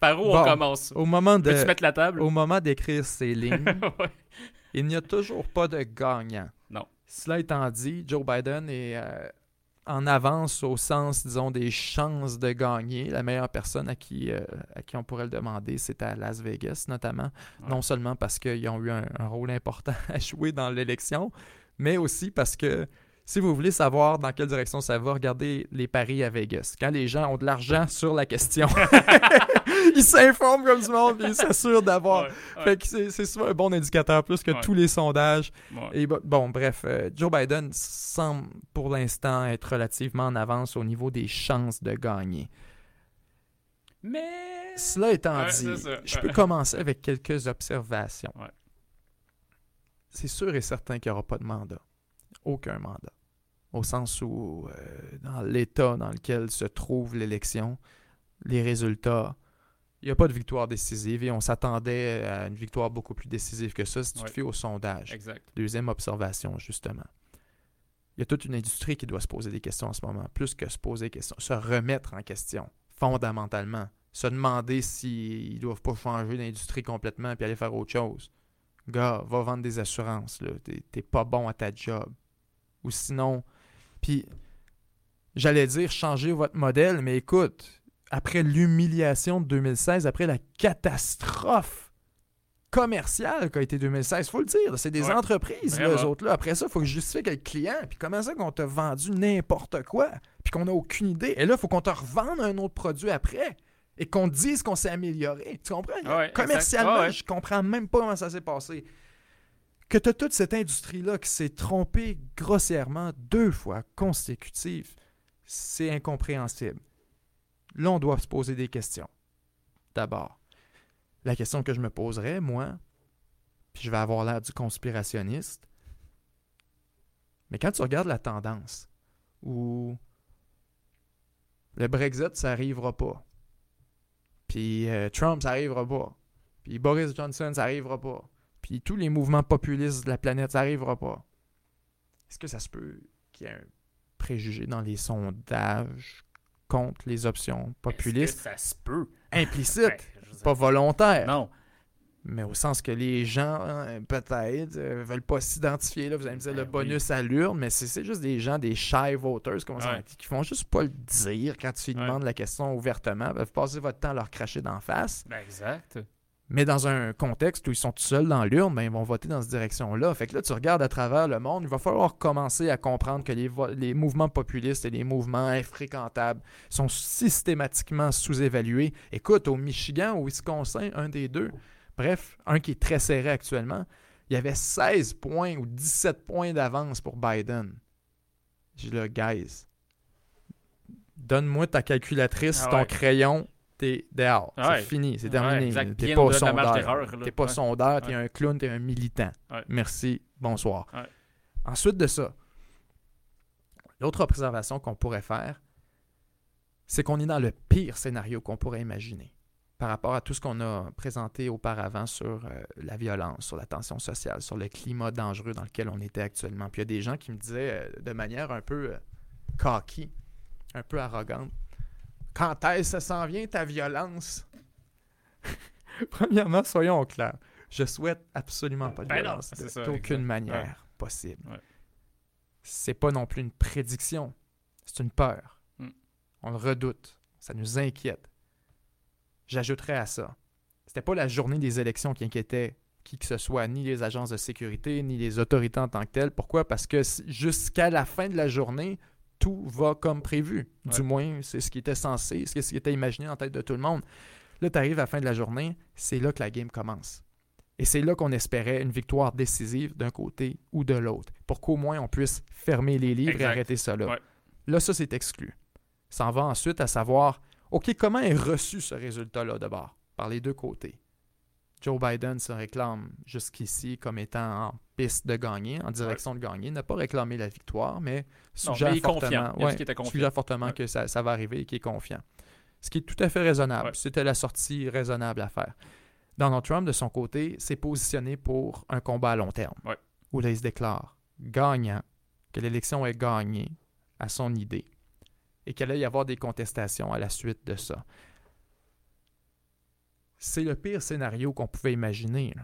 par où Bon. on commence? au moment de... Peux-tu mettre la table? Au moment d'écrire ces lignes, <laughs> Ouais. il n'y a toujours pas de gagnant. Cela étant dit, Joe Biden est euh, en avance au sens, disons, des chances de gagner. La meilleure personne à qui, euh, à qui on pourrait le demander, c'est à Las Vegas, notamment. Ouais. Non seulement parce qu'ils ont eu un, un rôle important <laughs> à jouer dans l'élection, mais aussi parce que si vous voulez savoir dans quelle direction ça va, regardez les paris à Vegas. Quand les gens ont de l'argent sur la question, <laughs> <laughs> ils s'informent comme du monde et ils s'assurent d'avoir Ouais, ouais, fait que c'est souvent un bon indicateur, plus que Ouais. tous les sondages. Et bon, bref, euh, Joe Biden semble pour l'instant être relativement en avance au niveau des chances de gagner. Mais... Cela étant dit, je peux commencer avec quelques observations. C'est sûr et certain qu'il n'y aura pas de mandat. Aucun mandat. Au sens où, euh, dans l'état dans lequel se trouve l'élection, les résultats, il n'y a pas de victoire décisive et on s'attendait à une victoire beaucoup plus décisive que ça si tu te fies au sondage. Exact. Deuxième observation, justement. Il y a toute une industrie qui doit se poser des questions en ce moment, plus que se poser des questions, se remettre en question, fondamentalement. Se demander s'ils ne doivent pas changer d'industrie complètement et aller faire autre chose. Gars, va vendre des assurances, T'es pas bon à ta job. Ou sinon. Puis, j'allais dire changer votre modèle, mais écoute, après l'humiliation de 2016, après la catastrophe commerciale qu'a été 2016, faut le dire, c'est des Ouais, entreprises, là, vraiment. eux autres. Là. Après ça, il faut que je justifie que le client. Puis comment ça qu'on t'a vendu n'importe quoi, puis qu'on n'a aucune idée. Et là, il faut qu'on te revende un autre produit après et qu'on dise qu'on s'est amélioré. Tu comprends? Ouais, Commercialement, ouais. je comprends même pas comment ça s'est passé. Que tu as toute cette industrie-là qui s'est trompée grossièrement deux fois consécutives, c'est incompréhensible. Là, on doit se poser des questions. D'abord, la question que je me poserais, moi, puis je vais avoir l'air du conspirationniste, mais quand tu regardes la tendance où le Brexit, ça n'arrivera pas, puis euh, Trump, ça n'arrivera pas, puis Boris Johnson, ça n'arrivera pas, puis tous les mouvements populistes de la planète, ça n'arrivera pas, est-ce que ça se peut qu'il y ait un préjugé dans les sondages contre les options populistes? Que ça se peut? Ouais, veux dire, pas volontaires? Non. mais au sens que les gens, hein, peut-être, ne veulent pas s'identifier. Là, vous allez me dire le Ben bonus à l'urne, mais c'est juste des gens, des shy voters, comme on Ouais. dit, qui font juste pas le dire quand tu Ouais. demandes la question ouvertement. Ils peuvent passer votre temps à leur cracher d'en face. Ben, exact. Mais dans un contexte où ils sont tout seuls dans l'urne, ben, ils vont voter dans cette direction-là. Fait que là, tu regardes à travers le monde, il va falloir commencer à comprendre que les, mouvements populistes et les mouvements infréquentables sont systématiquement sous-évalués. Écoute, au Michigan, au Wisconsin, un des deux, bref, un qui est très serré actuellement, il y avait 16 points ou 17 points d'avance pour Biden. J'ai le guys. Donne-moi ta calculatrice, Ah ton crayon, t'es dehors. Ouais. C'est fini, c'est terminé. T'es pas sondeur. T'es pas sondeur, t'es un clown, t'es un militant. Merci, bonsoir. Ensuite de ça, l'autre observation qu'on pourrait faire, c'est qu'on est dans le pire scénario qu'on pourrait imaginer par rapport à tout ce qu'on a présenté auparavant sur euh, la violence, sur la tension sociale, sur le climat dangereux dans lequel on était actuellement. Puis il y a des gens qui me disaient euh, de manière un peu euh, cocky, un peu arrogante, quand est-ce que ça s'en vient ta violence? <laughs> Premièrement, soyons clairs. Je souhaite absolument pas de Ben violence c'est de- ça, d'aucune manière possible. Ouais. C'est pas non plus une prédiction, c'est une peur. Mm. On le redoute, ça nous inquiète. J'ajouterais à ça, c'était pas la journée des élections qui inquiétait qui que ce soit, ni les agences de sécurité, ni les autorités en tant que telles. Pourquoi? Parce que jusqu'à la fin de la journée, tout va comme prévu. Du moins, c'est ce qui était censé, c'est ce qui était imaginé en tête de tout le monde. Là, tu arrives à la fin de la journée, c'est là que la game commence. Et c'est là qu'on espérait une victoire décisive d'un côté ou de l'autre, pour qu'au moins on puisse fermer les livres et arrêter. Ouais. Là, ça, c'est exclu. Ça en va ensuite à savoir, OK, comment est reçu ce résultat-là d'abord, par les deux côtés? Joe Biden se réclame jusqu'ici comme étant en piste de gagner, en direction de gagner, n'a pas réclamé la victoire, mais Non, suggère mais il est fortement, ouais, suggère fortement Ouais. que ça, ça va arriver et qu'il est confiant. Ce qui est tout à fait raisonnable. C'était la sortie raisonnable à faire. Donald Trump, de son côté, s'est positionné pour un combat à long terme, où là, il se déclare gagnant, que l'élection est gagnée à son idée et qu'il allait y avoir des contestations à la suite de ça. C'est le pire scénario qu'on pouvait imaginer.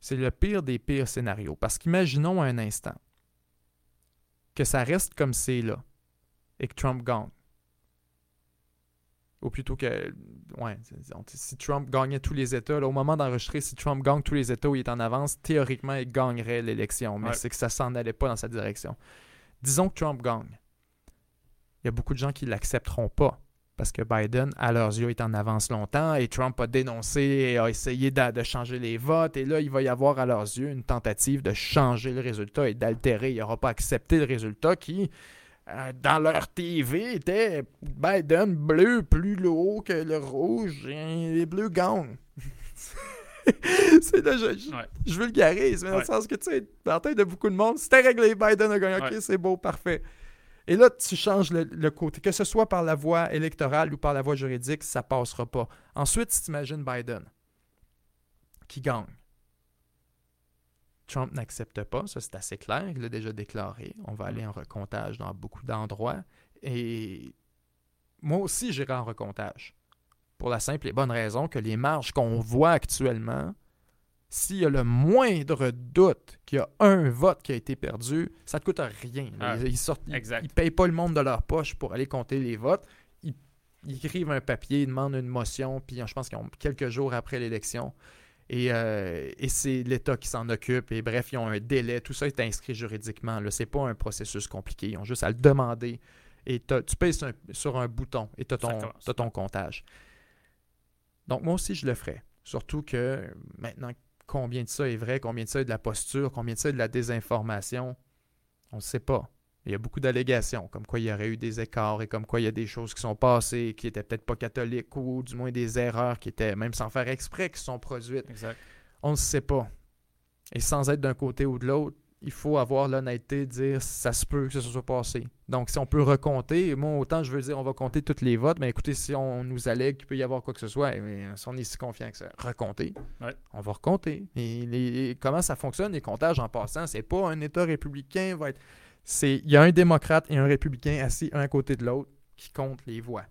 C'est le pire des pires scénarios. Parce qu'imaginons un instant que ça reste comme c'est là et que Trump gagne. Ou plutôt que. Ouais, si Trump gagnait tous les États, là, au moment d'enregistrer, si Trump gagne tous les États où il est en avance, théoriquement, il gagnerait l'élection. Mais Ouais. c'est que ça s'en allait pas dans sa direction. Disons que Trump gagne. Il y a beaucoup de gens qui ne l'accepteront pas parce que Biden, à leurs yeux, est en avance longtemps et Trump a dénoncé et a essayé de, de changer les votes. Et là, il va y avoir à leurs yeux une tentative de changer le résultat et d'altérer. Il n'aura pas accepté le résultat qui, euh, dans leur TV, était Biden bleu plus haut que le rouge et les bleus gagnent. <laughs> c'est là, je, je, Ouais. je vulgarise, mais dans le sens que, tu sais, dans la tête de beaucoup de monde, c'était réglé, Biden a gagné, ok, Ouais. c'est beau, parfait. Et là, tu changes le, côté, que ce soit par la voie électorale ou par la voie juridique, ça passera pas. Ensuite, si tu imagines Biden qui gagne, Trump n'accepte pas, ça c'est assez clair, il l'a déjà déclaré. On va aller en recomptage dans beaucoup d'endroits. Et moi aussi, j'irai en recomptage. Pour la simple et bonne raison que les marges qu'on voit actuellement, s'il y a le moindre doute qu'il y a un vote qui a été perdu, ça ne te coûte rien. Ah, ils, ils payent pas le monde de leur poche pour aller compter les votes. Ils, ils écrivent un papier, ils demandent une motion, puis je pense qu'ils ont quelques jours après l'élection. Et, euh, et c'est l'État qui s'en occupe. Et bref, ils ont un délai. Tout ça est inscrit juridiquement. Ce n'est pas un processus compliqué. Ils ont juste à le demander. Et tu payes sur un, sur un bouton et tu as, ton comptage. Donc, moi aussi, je le ferai. Surtout que maintenant, combien de ça est vrai, combien de ça est de la posture, combien de ça est de la désinformation, on ne sait pas. Il y a beaucoup d'allégations, comme quoi il y aurait eu des écarts et comme quoi il y a des choses qui sont passées qui étaient peut-être pas catholiques ou du moins des erreurs qui étaient, même sans faire exprès, qui se sont produites. Exact. On ne sait pas. Et sans être d'un côté ou de l'autre, il faut avoir l'honnêteté de dire ça se peut que ça se soit passé. Donc, si on peut recompter, moi, autant je veux dire on va compter tous les votes, mais écoutez, si on nous allègue qu'il peut y avoir quoi que ce soit, eh bien, si on est si confiant que ça, recompter, Ouais. on va recompter. Et les- comment ça fonctionne, les comptages en passant, c'est pas un État républicain va être. C'est il y a un démocrate et un républicain assis un à côté de l'autre qui comptent les voix.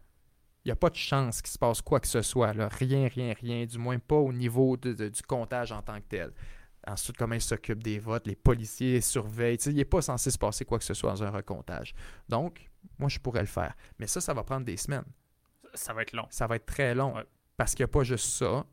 Il n'y a pas de chance qu'il se passe quoi que ce soit. Là. Rien, rien, rien. Du moins pas au niveau de- de- du comptage en tant que tel. Ensuite, comment ils s'occupent des votes, les policiers les surveillent. Il n'est pas censé se passer quoi que ce soit dans un recomptage. Donc, moi, je pourrais le faire. Mais ça, ça va prendre des semaines. Ça va être long. Ça va être très long. Ouais. Parce qu'il n'y a pas juste ça.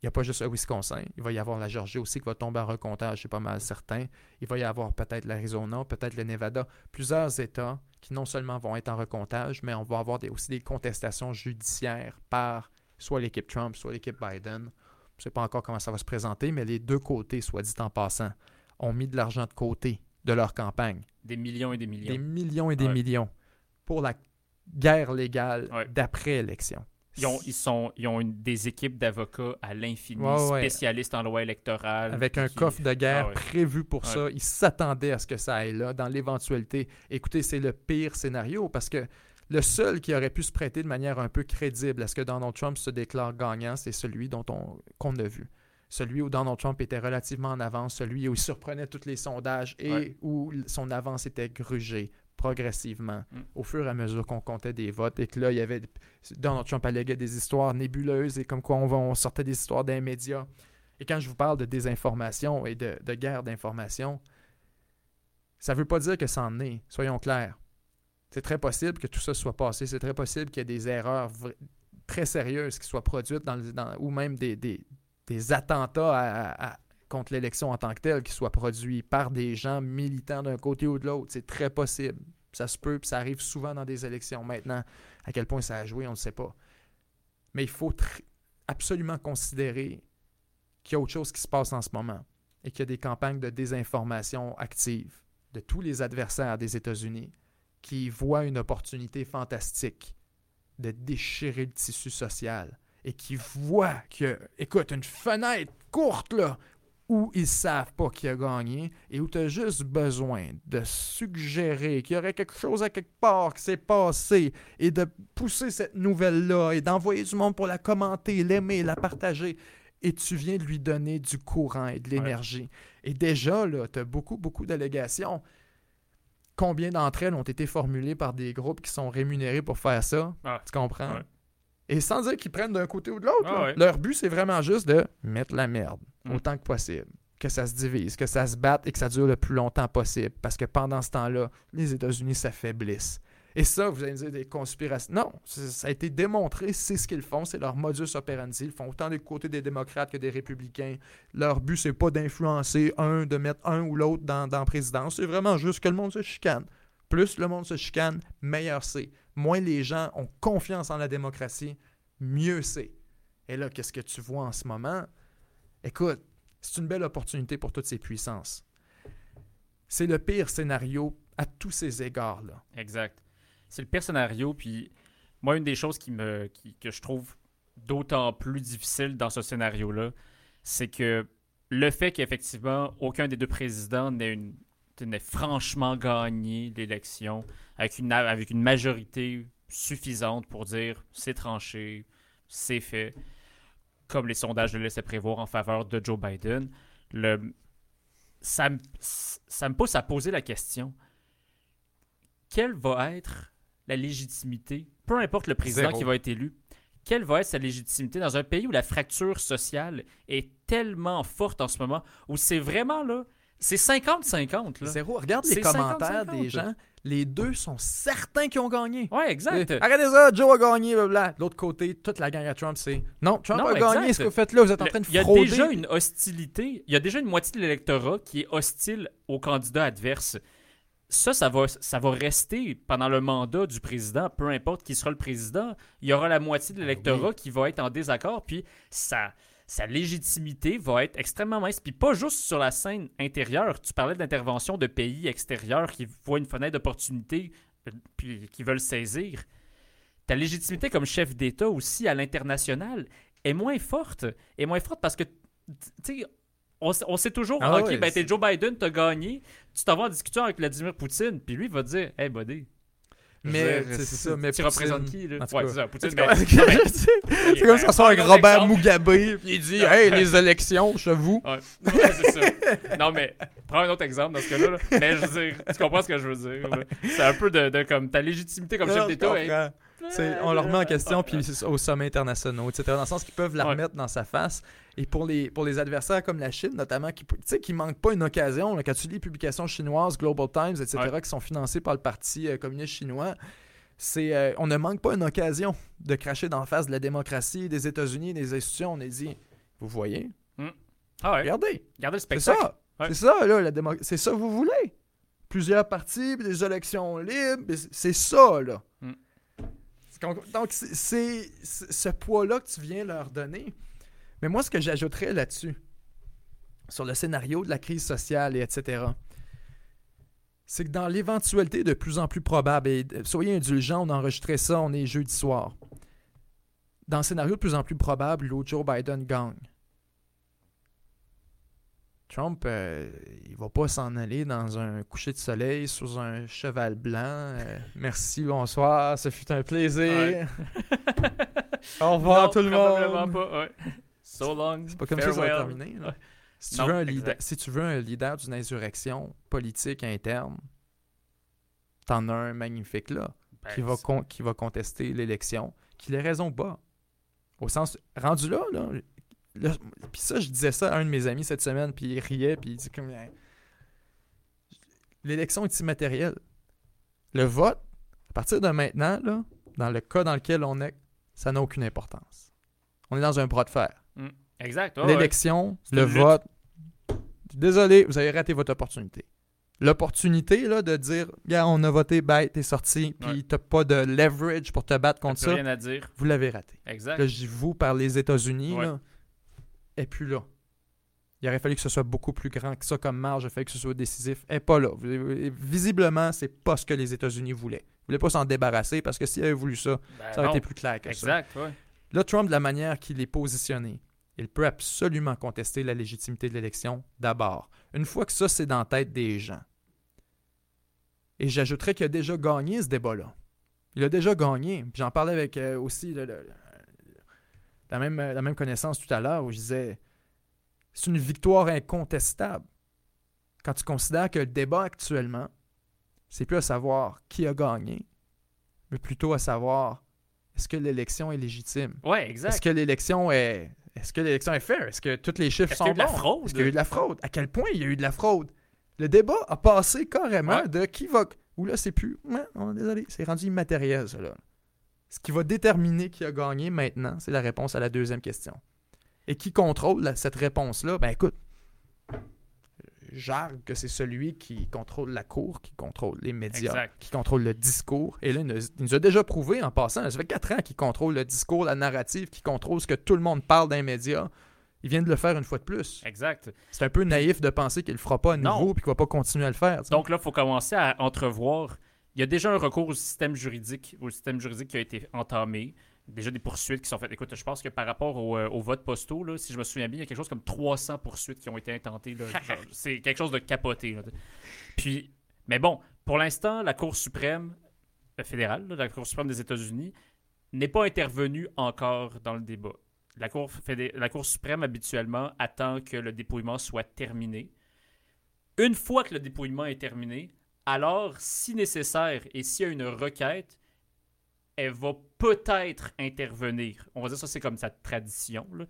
Il n'y a pas juste le Wisconsin. Il va y avoir la Georgie aussi qui va tomber en recomptage, c'est pas mal certain. Il va y avoir peut-être l'Arizona, peut-être le Nevada. Plusieurs États qui non seulement vont être en recomptage, mais on va avoir des- aussi des contestations judiciaires par soit l'équipe Trump, soit l'équipe Biden. Je ne sais pas encore comment ça va se présenter, mais les deux côtés, soit dit en passant, ont mis de l'argent de côté de leur campagne Des millions et des millions. des millions et des Ouais. millions pour la guerre légale Ouais. d'après-élection. Ils ont, ils sont, ils ont une- des équipes d'avocats à l'infini, Ouais, spécialistes en loi électorale. Avec un qui- coffre de guerre Ah prévu pour ça. Ils s'attendaient à ce que ça aille là, dans l'éventualité. Écoutez, c'est le pire scénario parce que le seul qui aurait pu se prêter de manière un peu crédible à ce que Donald Trump se déclare gagnant, c'est celui dont on qu'on a vu. Celui où Donald Trump était relativement en avance, celui où il surprenait tous les sondages et Ouais. où son avance était grugée progressivement Mm. au fur et à mesure qu'on comptait des votes et que là, il y avait Donald Trump alléguait des histoires nébuleuses et comme quoi on, va- on sortait des histoires d'un média. Et quand je vous parle de désinformation et de, de guerre d'information, ça ne veut pas dire que ça en est, soyons clairs. C'est très possible que tout ça soit passé, c'est très possible qu'il y ait des erreurs très sérieuses qui soient produites dans, ou même des, des- attentats contre l'élection en tant que telle qui soient produits par des gens militants d'un côté ou de l'autre. C'est très possible. Ça se peut, puis ça arrive souvent dans des élections. Maintenant, à quel point ça a joué, on ne sait pas. Mais il faut absolument considérer qu'il y a autre chose qui se passe en ce moment et qu'il y a des campagnes de désinformation actives de tous les adversaires des États-Unis qui voient une opportunité fantastique de déchirer le tissu social et qui voient que, écoute, une fenêtre courte là, où ils savent pas qui a gagné et où tu as juste besoin de suggérer qu'il y aurait quelque chose à quelque part qui s'est passé et de pousser cette nouvelle-là et d'envoyer du monde pour la commenter, l'aimer, la partager. Et tu viens de lui donner du courant et de l'énergie. Et déjà, là, tu as beaucoup, beaucoup d'allégations. Combien d'entre elles ont été formulées par des groupes qui sont rémunérés pour faire ça? Ah, Tu comprends? ouais. Et sans dire qu'ils prennent d'un côté ou de l'autre. Ah ouais. Leur but, c'est vraiment juste de mettre la merde Mm. autant que possible. Que ça se divise, que ça se batte et que ça dure le plus longtemps possible. Parce que pendant ce temps-là, les États-Unis s'affaiblissent. Et ça, vous allez me dire des conspirations. Non, ça a été démontré, c'est ce qu'ils font, c'est leur modus operandi. Ils font autant du côté des démocrates que des républicains. Leur but, c'est pas d'influencer un, de mettre un ou l'autre dans, dans la présidence. C'est vraiment juste que le monde se chicane. Plus le monde se chicane, meilleur c'est. Moins les gens ont confiance en la démocratie, mieux c'est. Et là, qu'est-ce que tu vois en ce moment? Écoute, c'est une belle opportunité pour toutes ces puissances. C'est le pire scénario à tous ces égards-là. Exact. C'est le pire scénario. Puis, moi, une des choses que je trouve d'autant plus difficile dans ce scénario-là, c'est que le fait qu'effectivement, aucun des deux présidents n'ait franchement gagné l'élection avec une, majorité suffisante pour dire c'est tranché, c'est fait, comme les sondages le laissaient prévoir en faveur de Joe Biden, ça, ça me pousse à poser la question quelle va être la légitimité, peu importe le président Zéro. qui va être élu, quelle va être sa légitimité dans un pays où la fracture sociale est tellement forte en ce moment, où c'est vraiment là, c'est 50-50 là. Zéro. Regarde les commentaires 50-50, des gens. Les deux sont certains qu'ils ont gagné. Ouais, exact. Euh, Arrêtez ça, Joe a gagné, blablabla. De l'autre côté, toute la gang à Trump, c'est non, Trump Non, a exact. gagné ce que vous faites là, vous êtes en train de Il y a frauder. déjà une hostilité, il y a déjà une moitié de l'électorat qui est hostile au candidat adverse. Ça, ça va, ça va rester pendant le mandat du président, peu importe qui sera le président. Il y aura la moitié de l'électorat qui va être en désaccord, puis sa, sa légitimité va être extrêmement mince. Puis pas juste sur la scène intérieure. Tu parlais d'intervention de pays extérieurs qui voient une fenêtre d'opportunité, euh, puis qui veulent saisir. Ta légitimité comme chef d'État aussi à l'international est moins forte. Est moins forte parce que, tu sais, on, sait toujours, Ah OK, ben c'est- t'es Joe Biden, t'as gagné. Tu t'en vas en discussion avec Vladimir Poutine, puis lui, il va te dire, hey, buddy. Mais c'est ça, mais tu Poutine- représentes qui, là? Ouais, c'est ça, Poutine. Ben, cas, non, mais- <laughs> c'est comme ben, ça sort avec Robert. Mugabe, puis il dit Hey, les élections, je vous. Ouais, Ouais, c'est ça. Non, mais prends un autre exemple dans ce cas-là. là. Mais je veux dire, tu comprends ce que je veux dire. C'est un peu de, de comme ta légitimité comme chef Non, d'État. C'est- on le remet en question puis c'est au sommet international, etc. Dans le sens qu'ils peuvent la remettre dans sa face. Et pour les, pour les adversaires comme la Chine, notamment, qui, qui manquent pas une occasion, là, quand tu lis les publications chinoises, Global Times, etc., qui sont financées par le Parti euh, communiste chinois, c'est, euh, on ne manque pas une occasion de cracher dans la face de la démocratie, des États-Unis, des institutions. On est dit, vous voyez, Ah ouais. regardez, Regardez le c'est spectacle. ça. Ouais. C'est ça, là, la démo- C'est ça que vous voulez. Plusieurs partis, des élections libres, c'est- c'est ça, là. Mm. Donc, c'est- ce poids-là que tu viens leur donner. Mais moi, ce que j'ajouterais là-dessus, sur le scénario de la crise sociale et etc., c'est que dans l'éventualité de plus en plus probable, et euh, soyez indulgents, on a enregistré ça, on est jeudi soir. Dans le scénario de plus en plus probable, l'autre Joe Biden gagne. Trump, euh, il va pas s'en aller dans un coucher de soleil sous un cheval blanc. Euh, <laughs> merci, bonsoir, ce fut un plaisir. Ouais. <laughs> Au revoir Non, tout le monde. pas. Ouais. So long. C'est pas comme ça que ça va terminer. Ouais. Si, tu Non, veux un leader, si tu veux un leader d'une insurrection politique interne, t'en as un magnifique là, Ben, qui, va con- qui va contester l'élection, qui les raison pas. Au sens, rendu là, là, là- puis ça, je disais ça à un de mes amis cette semaine, puis il riait, puis il dit comme... Hein, L'élection est immatérielle. Le vote, à partir de maintenant, là, dans le cas dans lequel on est, ça n'a aucune importance. On est dans un bras de fer. Exact. ouais, ouais. L'élection, le vote. Désolé, vous avez raté votre opportunité. L'opportunité là, de dire, gars, on a voté, bye, t'es sorti, puis Ouais. t'as pas de leverage pour te battre contre ça, rien à dire. vous l'avez raté. Exact. Là, je vous par les États-Unis, Ouais. Et puis là. Il aurait fallu que ce soit beaucoup plus grand que ça comme marge, il aurait fallu que ce soit décisif. Et pas là. Visiblement, c'est pas ce que les États-Unis voulaient. Ils voulaient pas s'en débarrasser parce que s'ils avaient voulu ça, Ben ça aurait non. été plus clair que ça. Exact, ouais. Là, Trump, de la manière qu'il est positionné, il peut absolument contester la légitimité de l'élection d'abord. Une fois que ça, c'est dans la tête des gens. Et j'ajouterais qu'il a déjà gagné ce débat-là. Il a déjà gagné. J'en parlais avec euh, aussi le- le- la, même, la même connaissance tout à l'heure où je disais c'est une victoire incontestable. Quand tu considères que le débat actuellement, c'est plus à savoir qui a gagné, mais plutôt à savoir est-ce que l'élection est légitime? Ouais, Est-ce que l'élection est. Est-ce que l'élection est fair? Est-ce que tous les chiffres Est-ce sont qu'il y a eu de la fraude? Est-ce qu'il y a eu de la fraude? À quel point il y a eu de la fraude? Le débat a passé carrément Ouais. de qui va. Ou là, c'est plus. Ouais, désolé, c'est rendu immatériel, ça, là. Ce qui va déterminer qui a gagné maintenant, c'est la réponse à la deuxième question. Et qui contrôle la- cette réponse-là? Ben écoute, j'argue que c'est celui qui contrôle la cour, qui contrôle les médias, Exact. qui contrôle le discours. Et là, il nous, il nous a déjà prouvé en passant, ça fait quatre ans qu'il contrôle le discours, la narrative, qu'il contrôle ce que tout le monde parle dans les médias. Il vient de le faire une fois de plus. Exact. C'est un peu naïf de penser qu'il le fera pas à nouveau et qu'il va pas continuer à le faire. Donc là, il faut commencer à entrevoir. Il y a déjà un recours au système juridique, au système juridique qui a été entamé. Déjà des poursuites qui sont faites. Écoute, je pense que par rapport au, euh, au vote postaux, là, si je me souviens bien, il y a quelque chose comme 300 poursuites qui ont été intentées. <laughs> C'est quelque chose de capoté. là. Puis, mais bon, pour l'instant, la Cour suprême euh, fédérale, là, la Cour suprême des États-Unis, n'est pas intervenue encore dans le débat. La Cour, la Cour suprême, habituellement, attend que le dépouillement soit terminé. Une fois que le dépouillement est terminé, alors, si nécessaire et s'il y a une requête, elle va peut-être intervenir. On va dire ça, c'est comme sa tradition. là.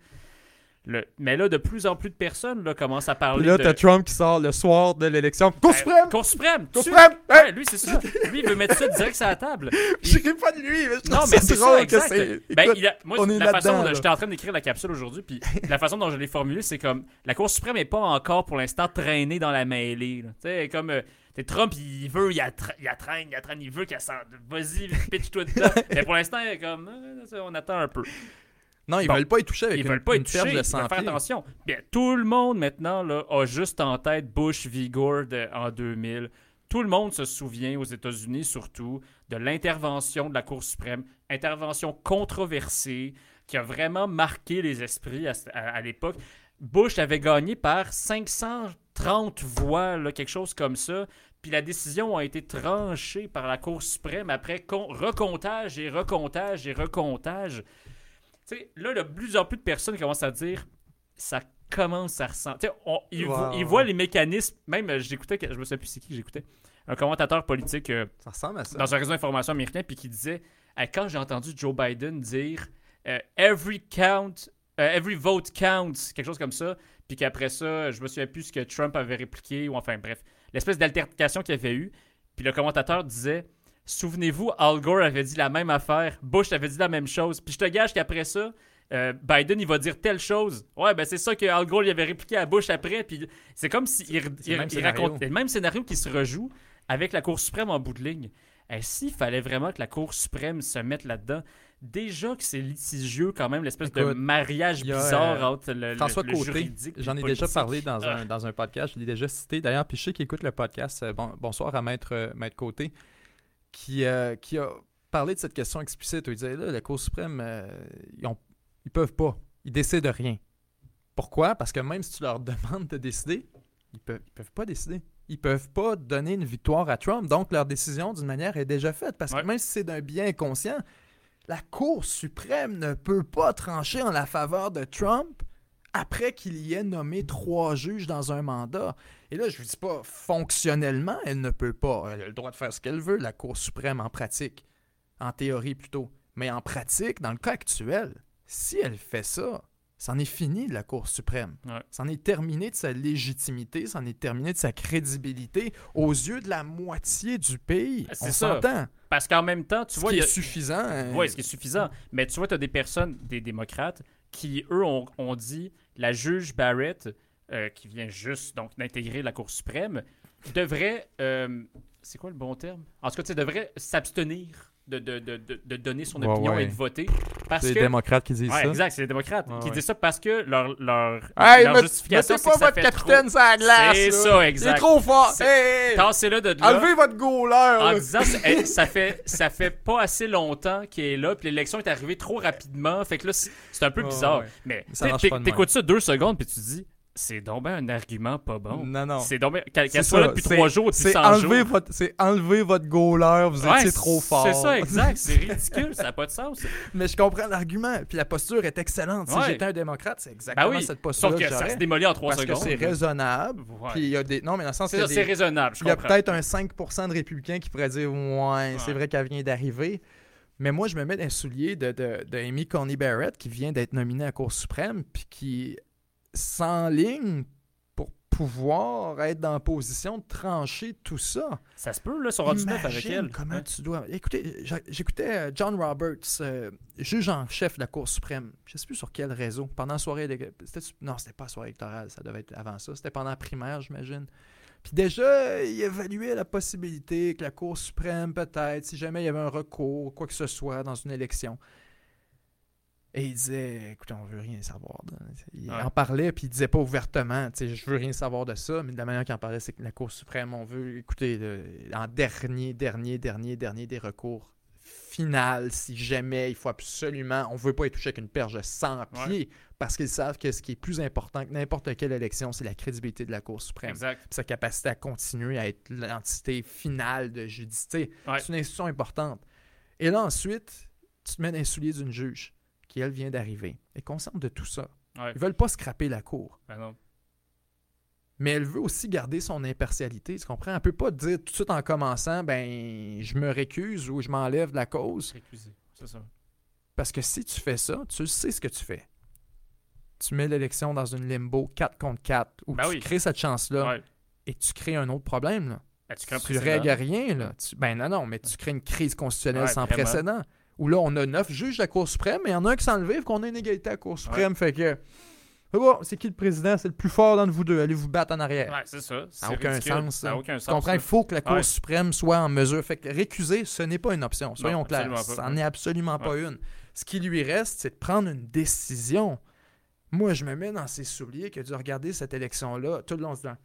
Le- Mais là, de plus en plus de personnes là, commencent à Puis parler là, de... t'as Trump qui sort le soir de l'élection. Cour Ben, suprême! Cour suprême! Cour tu- suprême! Hein? Ouais, lui, c'est ça. Lui, il veut mettre ça direct sur la table. <laughs> Je ris pas de lui, mais je Non, mais c'est drôle ça, que exact. c'est. Ben, il a- moi, on est la façon dont j'étais en train d'écrire la capsule aujourd'hui, puis la façon dont je l'ai formulée, c'est comme la Cour suprême n'est pas encore pour l'instant traînée dans la mêlée. Tu sais, comme euh, t'sais, Trump, il veut, il, attra- il attraîne, il attraîne, il veut qu'elle s'en. Vas-y, pitch-toi dedans. <laughs> mais pour l'instant, comme. euh, on attend un peu. Non, ils Bon. veulent pas y toucher avec Ils une, veulent pas perche touchés. de Ils 100 veulent faire attention. Bien, tout le monde maintenant là, a juste en tête Bush v. Gore de- en 2000. Tout le monde se souvient, aux États-Unis surtout, de l'intervention de la Cour suprême, intervention controversée qui a vraiment marqué les esprits à, à- à l'époque. Bush avait gagné par 530 voix, là, quelque chose comme ça. Puis la décision a été tranchée par la Cour suprême après recomptage et recomptage et recomptage. Tu sais, là, de plus en plus de personnes commencent à dire ça commence à ressentir. Ils, Wow. vo- ils voient les mécanismes. Même, euh, j'écoutais, je me souviens plus c'est qui j'écoutais. Un commentateur politique euh, Ça ressemble à ça. dans un réseau d'information américain, puis qui disait Euh, Quand j'ai entendu Joe Biden dire euh, Every count, every vote counts, quelque chose comme ça, puis qu'après ça, je me souviens plus ce que Trump avait répliqué, ou enfin bref, l'espèce d'altercation qu'il y avait eu. Puis le commentateur disait Souvenez-vous, Al Gore avait dit la même affaire, Bush avait dit la même chose, puis je te gage qu'après ça, euh, Biden, il va dire telle chose. Ouais, ben c'est ça que Al Gore il avait répliqué à Bush après. Puis c'est comme s'il il, même il scénario. raconte le même scénario qui se rejoue avec la Cour suprême en bout de ligne. Et s'il fallait vraiment que la Cour suprême se mette là-dedans, déjà que c'est litigieux quand même, l'espèce de mariage a, bizarre euh, entre le, le- François le Côté, juridique et j'en ai le déjà parlé dans Ah. un, dans un podcast, je l'ai déjà cité d'ailleurs, puis je sais qu'il écoute le podcast. euh, bon- bonsoir à Maître, euh, Maître Côté, qui, euh, qui a parlé de cette question explicite où il disait là, la Cour suprême, euh, ils, ont, ils peuvent pas, ils décident de rien. Pourquoi? Parce que même si tu leur <laughs> demandes de décider, ils peuvent, ils peuvent pas décider. Ils peuvent pas donner une victoire à Trump, donc leur décision d'une manière est déjà faite. Parce que Ouais. même si c'est d'un bien conscient, la Cour suprême ne peut pas trancher en la faveur de Trump après qu'il y ait nommé trois juges dans un mandat. Et là, je ne dis pas fonctionnellement, elle ne peut pas. Elle a le droit de faire ce qu'elle veut, la Cour suprême, en pratique. En théorie plutôt. Mais en pratique, dans le cas actuel, si elle fait ça, c'en est fini de la Cour suprême. Ouais. C'en est terminé de sa légitimité, c'en est terminé de sa crédibilité aux yeux de la moitié du pays. C'est On ça. s'entend. Parce qu'en même temps, tu Ce vois, qui est suffisant. euh, Oui, ce qui est suffisant. Mais tu vois, tu as des personnes, des démocrates, qui, eux, ont, ont dit la juge Barrett, euh, qui vient juste donc d'intégrer la Cour suprême, devrait. euh, c'est quoi le bon terme? En tout cas, tu sais, devrait s'abstenir de, de, de, de, donner son opinion ouais. et de voter. Parce C'est les démocrates qui disent Ouais, ça. exact, c'est les démocrates qui disent ça parce que leur, leur, Hey, leur justification, c'est pas que ça votre fait capitaine sur la glace. C'est ça, Il exact. est trop fort. C'est- Hey, trop. Tassez-le de là. Enlevez votre goaler. en disant ça <laughs> fait ça fait pas assez longtemps qu'il est là puis l'élection est arrivée trop rapidement fait que là c'est un peu bizarre mais t'écoutes ça deux secondes puis tu te dis c'est donc ben un argument pas bon Non, non. c'est donc ben qu'elle soit là depuis trois jours depuis C'est 100 enlever, jours votre, c'est enlever votre goaler, vous Ouais, étiez trop fort. c'est ça exact <laughs> c'est ridicule ça n'a pas de sens Mais je comprends l'argument. Puis la posture est excellente. Si j'étais un démocrate, c'est exactement ben oui cette posture sauf que que ça se démolit en trois Parce que secondes c'est raisonnable. Ouais. Puis il y a des... Non, mais dans le sens c'est des- c'est raisonnable je Il y a peut-être un 5% de républicains qui pourraient dire Ouais, c'est vrai qu'elle vient d'arriver. Mais moi, je me mets dans les souliers de, de, de Amy Coney Barrett qui vient d'être nominée à la Cour suprême puis qui s'enligne pour pouvoir être dans la position de trancher tout ça. ça se peut là rendus neuf avec elle comment Ouais. tu dois. Écoutez, j'écoutais euh, John Roberts, euh, juge en chef de la Cour suprême. Je sais plus sur quel réseau. Pendant la soirée. c'était- Non, c'était pas la soirée électorale, ça devait être avant ça. C'était pendant la primaire, j'imagine. Puis déjà, il évaluait la possibilité que la Cour suprême, peut-être, si jamais il y avait un recours, quoi que ce soit, dans une élection. Et il disait, écoutez, on veut rien savoir. de- Il Ouais. en parlait, puis il disait pas ouvertement, tu sais, je veux rien savoir de ça, mais de la manière qu'il en parlait, c'est que la Cour suprême, on veut, écoutez, le- en dernier, dernier, dernier, dernier des recours final, si jamais il faut absolument, on veut pas être touché avec une perche de 100 Ouais. pieds, parce qu'ils savent que ce qui est plus important que n'importe quelle élection, c'est la crédibilité de la Cour suprême. exact sa capacité à continuer à être l'entité finale de judiciaire. Ouais. C'est une institution importante. Et là, ensuite, tu te mets dans les souliers d'une juge qui, elle, vient d'arriver. Elle est consciente de tout ça. Ouais. Ils veulent pas scraper la Cour. Ben non. Mais elle veut aussi garder son impartialité, tu comprends? Elle peut pas dire tout de suite en commençant, ben, je me récuse ou je m'enlève de la cause. Récusé. c'est ça Parce que si tu fais ça, tu sais ce que tu fais. Tu mets l'élection dans une limbo 4 contre 4 où Ben tu oui. crées cette chance-là ouais et tu crées un autre problème. Là. Ben, tu crées un tu précédent. règles rien. Là. Tu- ben non, non, mais tu crées une crise constitutionnelle Ouais, sans vraiment. précédent. Où là, on a neuf juges de la Cour suprême, mais il y en a un qui s'en levé, qu'on a une égalité à la Cour suprême. Fait que. c'est bon, c'est qui le président? C'est le plus fort d'entre vous deux. Allez vous battre en arrière. ouais c'est ça Ça n'a aucun sens. Tu comprends? Il faut que la Cour Ouais. suprême soit en mesure. Fait que récuser, ce n'est pas une option. Soyons Non, clairs. Ça n'en est absolument pas une. Ce qui lui reste, c'est de prendre une décision. Moi, je me mets dans ses souliers que de regarder cette élection-là tout le long en se disant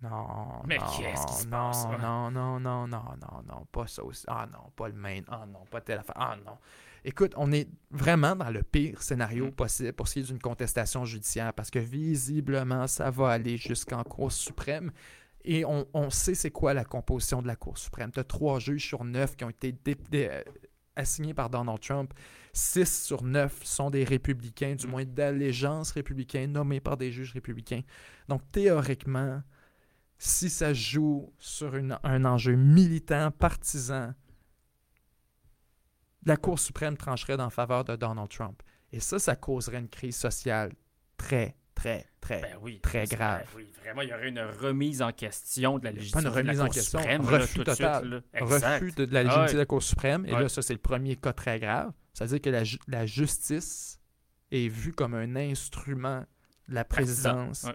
Non, Mais non, qu'est-ce qui se non, passe, non, non, non, non, non, non, pas ça aussi. Ah non, pas le main. Ah non, pas telle affaire. Ah non. Écoute, on est vraiment dans le pire scénario Mm. possible pour ce qui est d'une contestation judiciaire parce que visiblement, ça va aller jusqu'en Cour suprême. Et on, on sait c'est quoi la composition de la Cour suprême. Tu as trois juges sur neuf qui ont été dé- dé- assignés par Donald Trump. Six sur neuf sont des républicains, du Mm. moins d'allégeance républicaine, nommés par des juges républicains. Donc théoriquement, si ça joue sur une- un enjeu militant, partisan, la Cour suprême trancherait en faveur de Donald Trump. Et ça, ça causerait une crise sociale très, très, très, Ben oui, très grave. ben oui, vraiment, il y aurait une remise en question de la Pas une légitimité de la remise en Cour question, suprême. là, refus suite, total. refus de, de la légitimité de la Cour suprême. Et là, ça, c'est le premier cas très grave. C'est-à-dire que la, ju- la justice est vue comme un instrument de la présidence.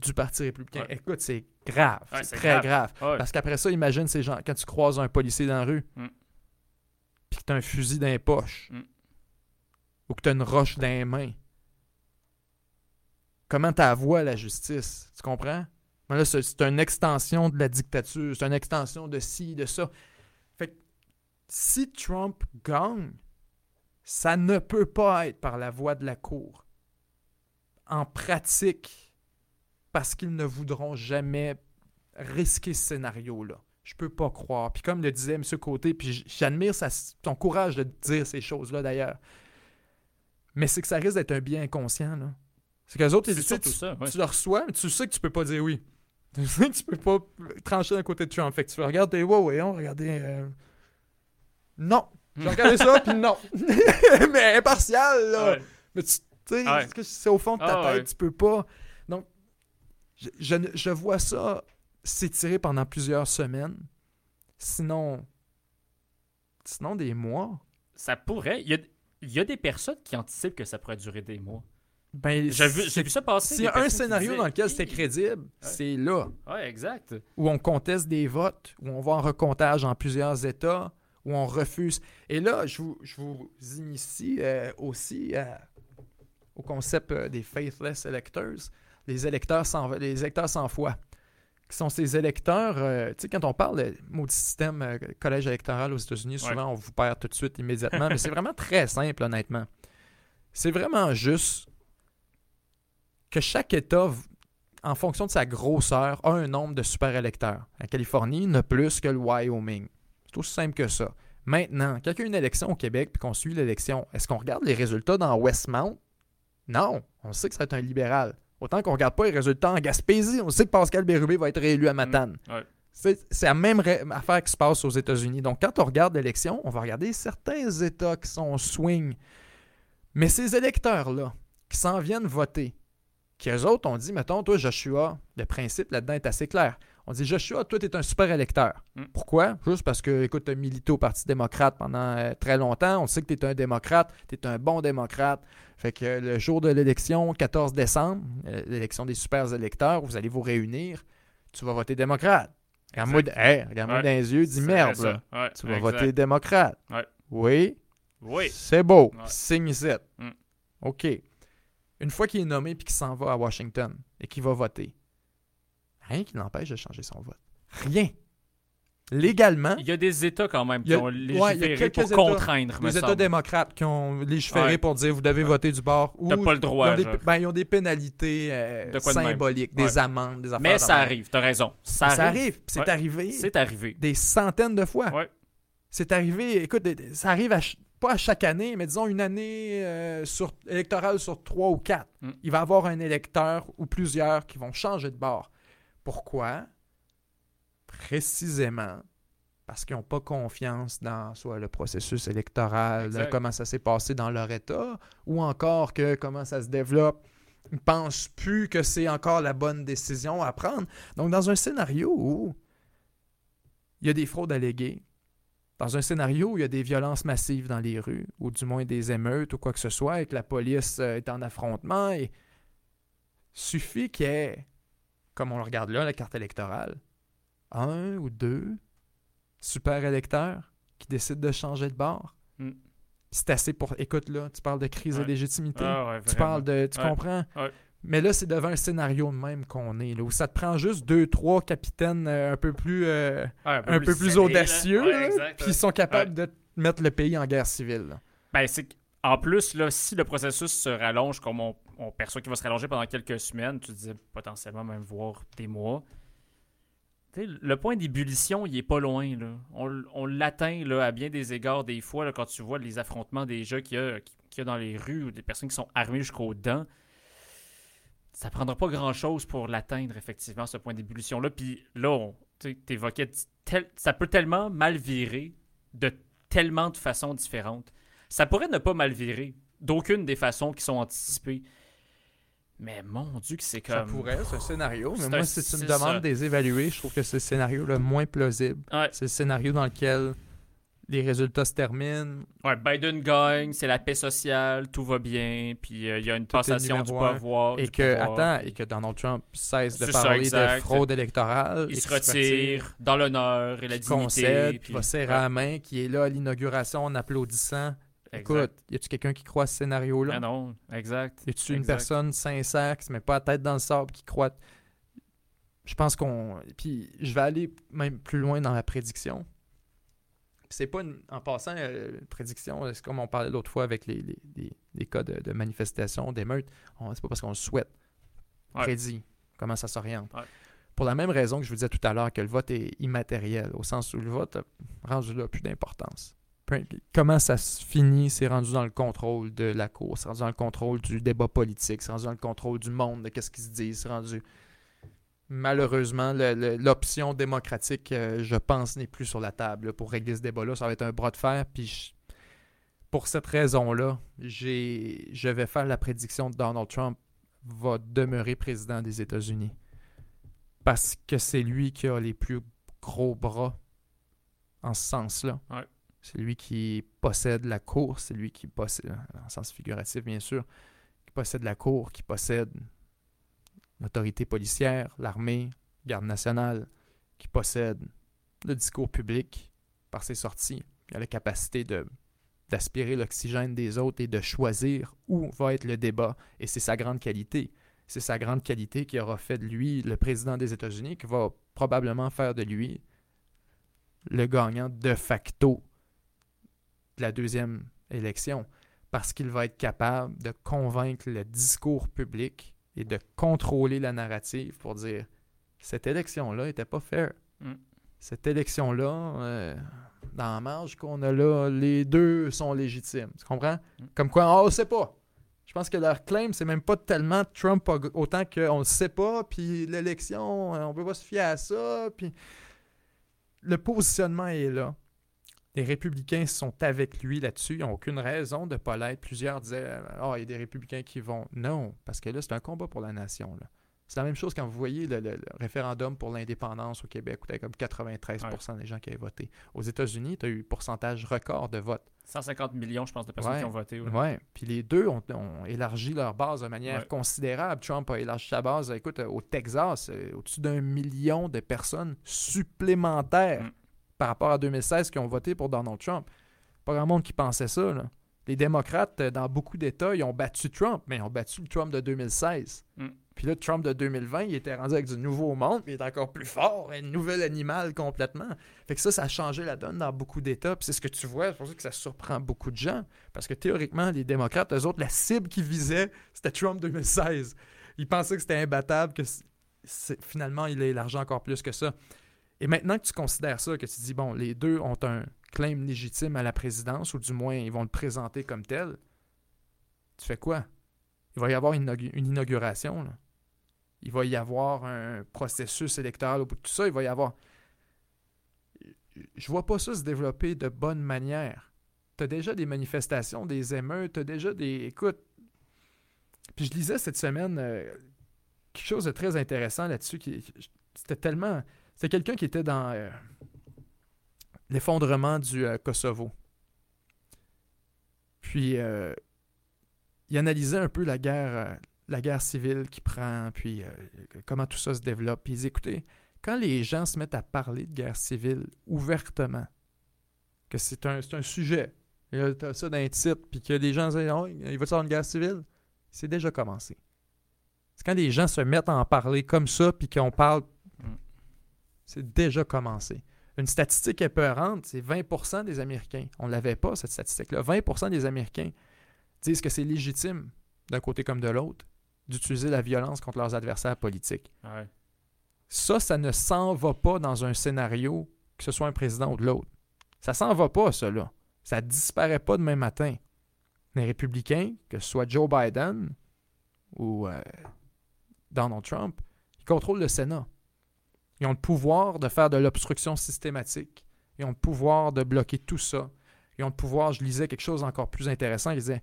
Du Parti républicain. Ouais. Écoute, c'est grave. Ouais, c'est très grave. grave. Ouais. Parce qu'après ça, imagine ces gens, quand tu croises un policier dans la rue, Mm. puis que tu as un fusil dans les poches, Mm. ou que tu as une roche dans les mains. Comment tu vois la justice? Tu comprends? Mais là, c'est c'est une extension de la dictature, c'est une extension de ci, de ça. Fait que si Trump gagne, ça ne peut pas être par la voie de la Cour. En pratique, parce qu'ils ne voudront jamais risquer ce scénario-là. Je peux pas croire. Puis comme le disait M. Côté, puis j'admire son courage de dire ces choses-là d'ailleurs. Mais c'est que ça risque d'être un bien inconscient. là. C'est qu'eux autres, ils- tu tu, ça. ouais. tu le reçois, mais tu sais que tu peux pas dire oui. <laughs> Tu sais que tu peux pas trancher d'un côté de Trump. Fait que tu regardes tes ouais, ouais, on regardez. euh, Non. J'ai regardé ça, <laughs> puis non. <laughs> mais impartial, là. Ouais. Mais tu sais, Ouais. c'est au fond de ta Ah, tête, tu peux pas. Je, je, ne- je vois ça s'étirer pendant plusieurs semaines. Sinon, sinon des mois. Ça pourrait. Il y, a, il y a des personnes qui anticipent que ça pourrait durer des mois. Ben, J'ai vu, ça passer. S'il y des a un scénario disaient, dans lequel c'est crédible, c'est là. Ouais, exact. où on conteste des votes, où on va en recomptage en plusieurs États, où on refuse. Et là, je vous, je vous initie euh, aussi euh, au concept euh, des faithless electors, les électeurs sans, les électeurs sans foi, qui sont ces électeurs, euh, tu sais, quand on parle de maudit système euh, collège électoral aux États-Unis, souvent on vous perd tout de suite immédiatement, <laughs> mais c'est vraiment très simple, honnêtement. C'est vraiment juste que chaque État en fonction de sa grosseur, a un nombre de super électeurs. La Californie n'a plus que le Wyoming. C'est aussi simple que ça. Maintenant, quand il y a une élection au Québec puis qu'on suit l'élection, est-ce qu'on regarde les résultats dans Westmount? Non. On sait que ça va être un libéral. Autant qu'on ne regarde pas les résultats en Gaspésie, on sait que Pascal Bérubé va être réélu à Matane. Ouais. C'est la même affaire qui se passe aux États-Unis. Donc, quand on regarde l'élection, on va regarder certains États qui sont au swing. Mais ces électeurs-là, qui s'en viennent voter, qui eux autres ont dit, mettons, toi, Joshua, le principe là-dedans est assez clair. On dit, Joshua, toi, tu es un super électeur. Mm. Pourquoi? Juste parce que, écoute, tu as milité au Parti démocrate pendant euh, très longtemps. On sait que tu es un démocrate, tu es un bon démocrate. Fait que euh, le jour de l'élection, 14 décembre, euh, l'élection des super électeurs, vous allez vous réunir, tu vas voter démocrate. Regarde-moi hey, regarde-moi Ouais. dans les yeux, dis merde, là. Ouais, Tu vas exact. voter démocrate. Ouais. Oui. Oui. C'est beau. Signe ici. Mm. OK. Une fois qu'il est nommé puis qu'il s'en va à Washington et qu'il va voter, rien qui l'empêche de changer son vote. Rien. Légalement, Il y a des États quand même qui a- ont légiféré pour États- contraindre, les États semble. démocrates qui ont légiféré Ouais. pour dire vous devez voter du bord ou pas le ils, droit. ont des, ben, ils ont des pénalités euh, De de symboliques, des amendes, des affaires. Mais ça arrive, t'as raison. Ça Ça arrive. arrive. C'est arrivé C'est arrivé. des centaines de fois. C'est arrivé, écoute, ça arrive à pas à chaque année, mais disons une année euh, sur, électorale sur trois ou quatre. Mm. Il va y avoir un électeur ou plusieurs qui vont changer de bord. Pourquoi? Précisément parce qu'ils n'ont pas confiance dans soit le processus électoral, Exact. comment ça s'est passé dans leur État, ou encore que comment ça se développe. Ils ne pensent plus que c'est encore la bonne décision à prendre. Donc, dans un scénario où il y a des fraudes alléguées, dans un scénario où il y a des violences massives dans les rues, ou du moins des émeutes ou quoi que ce soit, et que la police euh, est en affrontement, et suffit qu'il y ait, comme on le regarde là, la carte électorale, un ou deux super électeurs qui décident de changer de bord. Mm. C'est assez pour... Écoute, là, tu parles de crise de légitimité. Ah ouais, tu parles de... Tu Ouais. comprends? Mais là, c'est devant un scénario même qu'on est, là, où ça te prend juste deux, trois capitaines euh, un peu plus... euh, un peu plus audacieux, puis ils sont capables de mettre le pays en guerre civile. là. Ben, c'est en plus, là, si le processus se rallonge comme on, perçoit qu'il va se rallonger pendant quelques semaines, tu disais potentiellement même voir des mois. Le point d'ébullition, il est pas loin. Là. On, l'atteint à bien des égards des fois quand tu vois les affrontements des gens qu'il y, y a dans les rues ou des personnes qui sont armées jusqu'aux dents. Ça prendra pas grand-chose pour l'atteindre, effectivement, ce point d'ébullition-là. Puis là, tu tel- ça peut tellement mal virer de tellement de façons différentes. Ça pourrait ne pas mal virer, d'aucune des façons qui sont anticipées. Mais mon Dieu, que c'est comme. Ça pourrait, c'est un scénario. Mais moi, un- si tu me demandes ça. de les évaluer, je trouve que c'est le scénario le moins plausible. Ouais. C'est le scénario dans lequel les résultats se terminent. Ouais, Biden gagne, c'est la paix sociale, tout va bien, puis euh, il y a une Tout passation du pouvoir. Et du que, pouvoir. attends, et que Donald Trump cesse de ça, parler de fraude électorale. il se retire dans l'honneur et la dignité. concède, puis- va serrer la main, qui est là à l'inauguration en applaudissant. Exact. Écoute, y a-tu quelqu'un qui croit à ce scénario-là? Ah non, exact. Y a-tu une personne sincère qui se met pas la tête dans le sable, qui croit? Je pense qu'on. Puis je vais aller même plus loin dans la prédiction. C'est pas une- en passant, euh, prédiction, c'est comme on parlait l'autre fois avec les, les, les- les cas de, de manifestation, d'émeute. C'est pas parce qu'on le souhaite. Ouais. Prédit comment ça s'oriente? Ouais. Pour la même raison que je vous disais tout à l'heure que le vote est immatériel, au sens où le vote a rendu là plus d'importance. Comment ça se finit, c'est rendu dans le contrôle de la cour, c'est rendu dans le contrôle du débat politique, c'est rendu dans le contrôle du monde, de qu'est-ce qui se dit, c'est rendu... Malheureusement, l'option démocratique, euh, je pense, n'est plus sur la table pour régler ce débat-là. Ça va être un bras de fer. Puis pour cette raison-là, je vais faire la prédiction de Donald Trump va demeurer président des États-Unis. Parce que c'est lui qui a les plus gros bras en ce sens-là. C'est lui qui possède la cour, c'est lui qui possède, en sens figuratif bien sûr, qui possède la cour, qui possède l'autorité policière, l'armée, garde nationale, qui possède le discours public par ses sorties. Il a la capacité de d'aspirer l'oxygène des autres et de choisir où va être le débat. Et c'est sa grande qualité. C'est sa grande qualité qui aura fait de lui le président des États-Unis, qui va probablement faire de lui le gagnant de facto de la deuxième élection. Parce qu'il va être capable de convaincre le discours public et de contrôler la narrative pour dire cette élection-là n'était pas fair. Mm. Cette élection-là, euh, dans la marge qu'on a là, les deux sont légitimes. Tu comprends? Mm. Comme quoi, on ne sait pas. Je pense que leur claim, c'est même pas tellement Trump autant qu'on ne sait pas, puis l'élection, on peut pas se fier à ça, puis le positionnement est là. Les républicains sont avec lui là-dessus. Ils n'ont aucune raison de ne pas l'être. Plusieurs disaient Ah, il y a des républicains qui vont. Non, parce que là, c'est un combat pour la nation. là. C'est la même chose quand vous voyez le, le- le référendum pour l'indépendance au Québec, où tu comme 93% des gens qui avaient voté. Aux États-Unis, tu as eu pourcentage record de vote. 150 millions, je pense, de personnes Ouais. qui ont voté. ouais. Ouais. Puis les deux ont, ont élargi leur base de manière considérable. Trump a élargi sa base. Écoute, au Texas, euh, au-dessus d'un million de personnes supplémentaires Mm. Par rapport à 2016 qui ont voté pour Donald Trump. Pas grand monde qui pensait ça. là. Les démocrates, euh, dans beaucoup d'États, ils ont battu Trump, mais ils ont battu le Trump de 2016. Mm. Puis là, Trump de 2020, il était rendu avec du nouveau monde, puis il est encore plus fort, un nouvel animal complètement. Fait que ça, ça a changé la donne dans beaucoup d'États. Puis c'est ce que tu vois, c'est pour ça que ça surprend beaucoup de gens. Parce que théoriquement, les démocrates, eux autres, la cible qu'ils visaient, c'était Trump 2016. Ils pensaient que c'était imbattable, que finalement, il a élargi encore plus que ça. Et maintenant que tu considères ça, que tu dis, bon, les deux ont un claim légitime à la présidence, ou du moins, ils vont le présenter comme tel, tu fais quoi? Il va y avoir une, inaugu- une inauguration, là. Il va y avoir un processus électoral au bout de tout ça. Il va y avoir. Je vois pas ça se développer de bonne manière. Tu as déjà des manifestations, des émeutes, tu as déjà des. Écoute. Puis je lisais cette semaine euh, quelque chose de très intéressant là-dessus. qui C'était tellement. C'était quelqu'un qui était dans euh, l'effondrement du euh, Kosovo. Puis euh, il analysait un peu la guerre, civile qui prend, puis comment tout ça se développe. Puis il écoutez, quand les gens se mettent à parler de guerre civile ouvertement, que c'est un, c'est sujet, tu as ça dans un titre, puis que les gens disent, oh, il va y avoir une guerre civile, c'est déjà commencé. C'est quand les gens se mettent à en parler comme ça, puis qu'on parle. C'est déjà commencé. Une statistique épeurante, c'est 20% des Américains. On ne l'avait pas, cette statistique-là. 20% des Américains disent que c'est légitime, d'un côté comme de l'autre, d'utiliser la violence contre leurs adversaires politiques. Ouais. Ça, ça ne s'en va pas dans un scénario, que ce soit un président ou de l'autre. Ça s'en va pas, ça, là. Ça disparaît pas demain matin. Les républicains, que ce soit Joe Biden ou euh, Donald Trump, ils contrôlent le Sénat. Ils ont le pouvoir de faire de l'obstruction systématique. Ils ont le pouvoir de bloquer tout ça. ils ont le pouvoir. Je lisais quelque chose encore plus intéressant. Il disait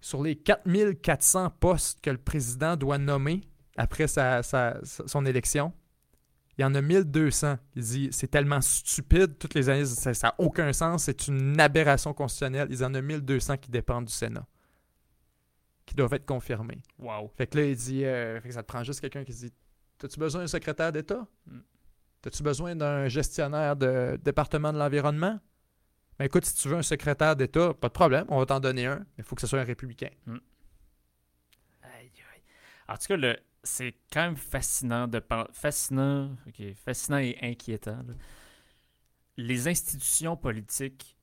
sur les 4400 postes que le président doit nommer après sa, sa- son élection, il y en a 1200. Il dit c'est tellement stupide, toutes les années, ça n'a aucun sens, c'est une aberration constitutionnelle. Il y en a 1200 qui dépendent du Sénat, qui doivent être confirmés. Wow. Fait que là, il dit euh, fait que ça te prend juste quelqu'un qui dit T'as-tu besoin d'un secrétaire d'État? Mm. T'as-tu besoin d'un gestionnaire de département de l'environnement? Ben écoute, si tu veux un secrétaire d'État, pas de problème, on va t'en donner un, mais il faut que ce soit un républicain. Aïe, aïe. En tout cas, le, c'est quand même fascinant de fascinant, ok, fascinant et inquiétant. là. Les institutions politiques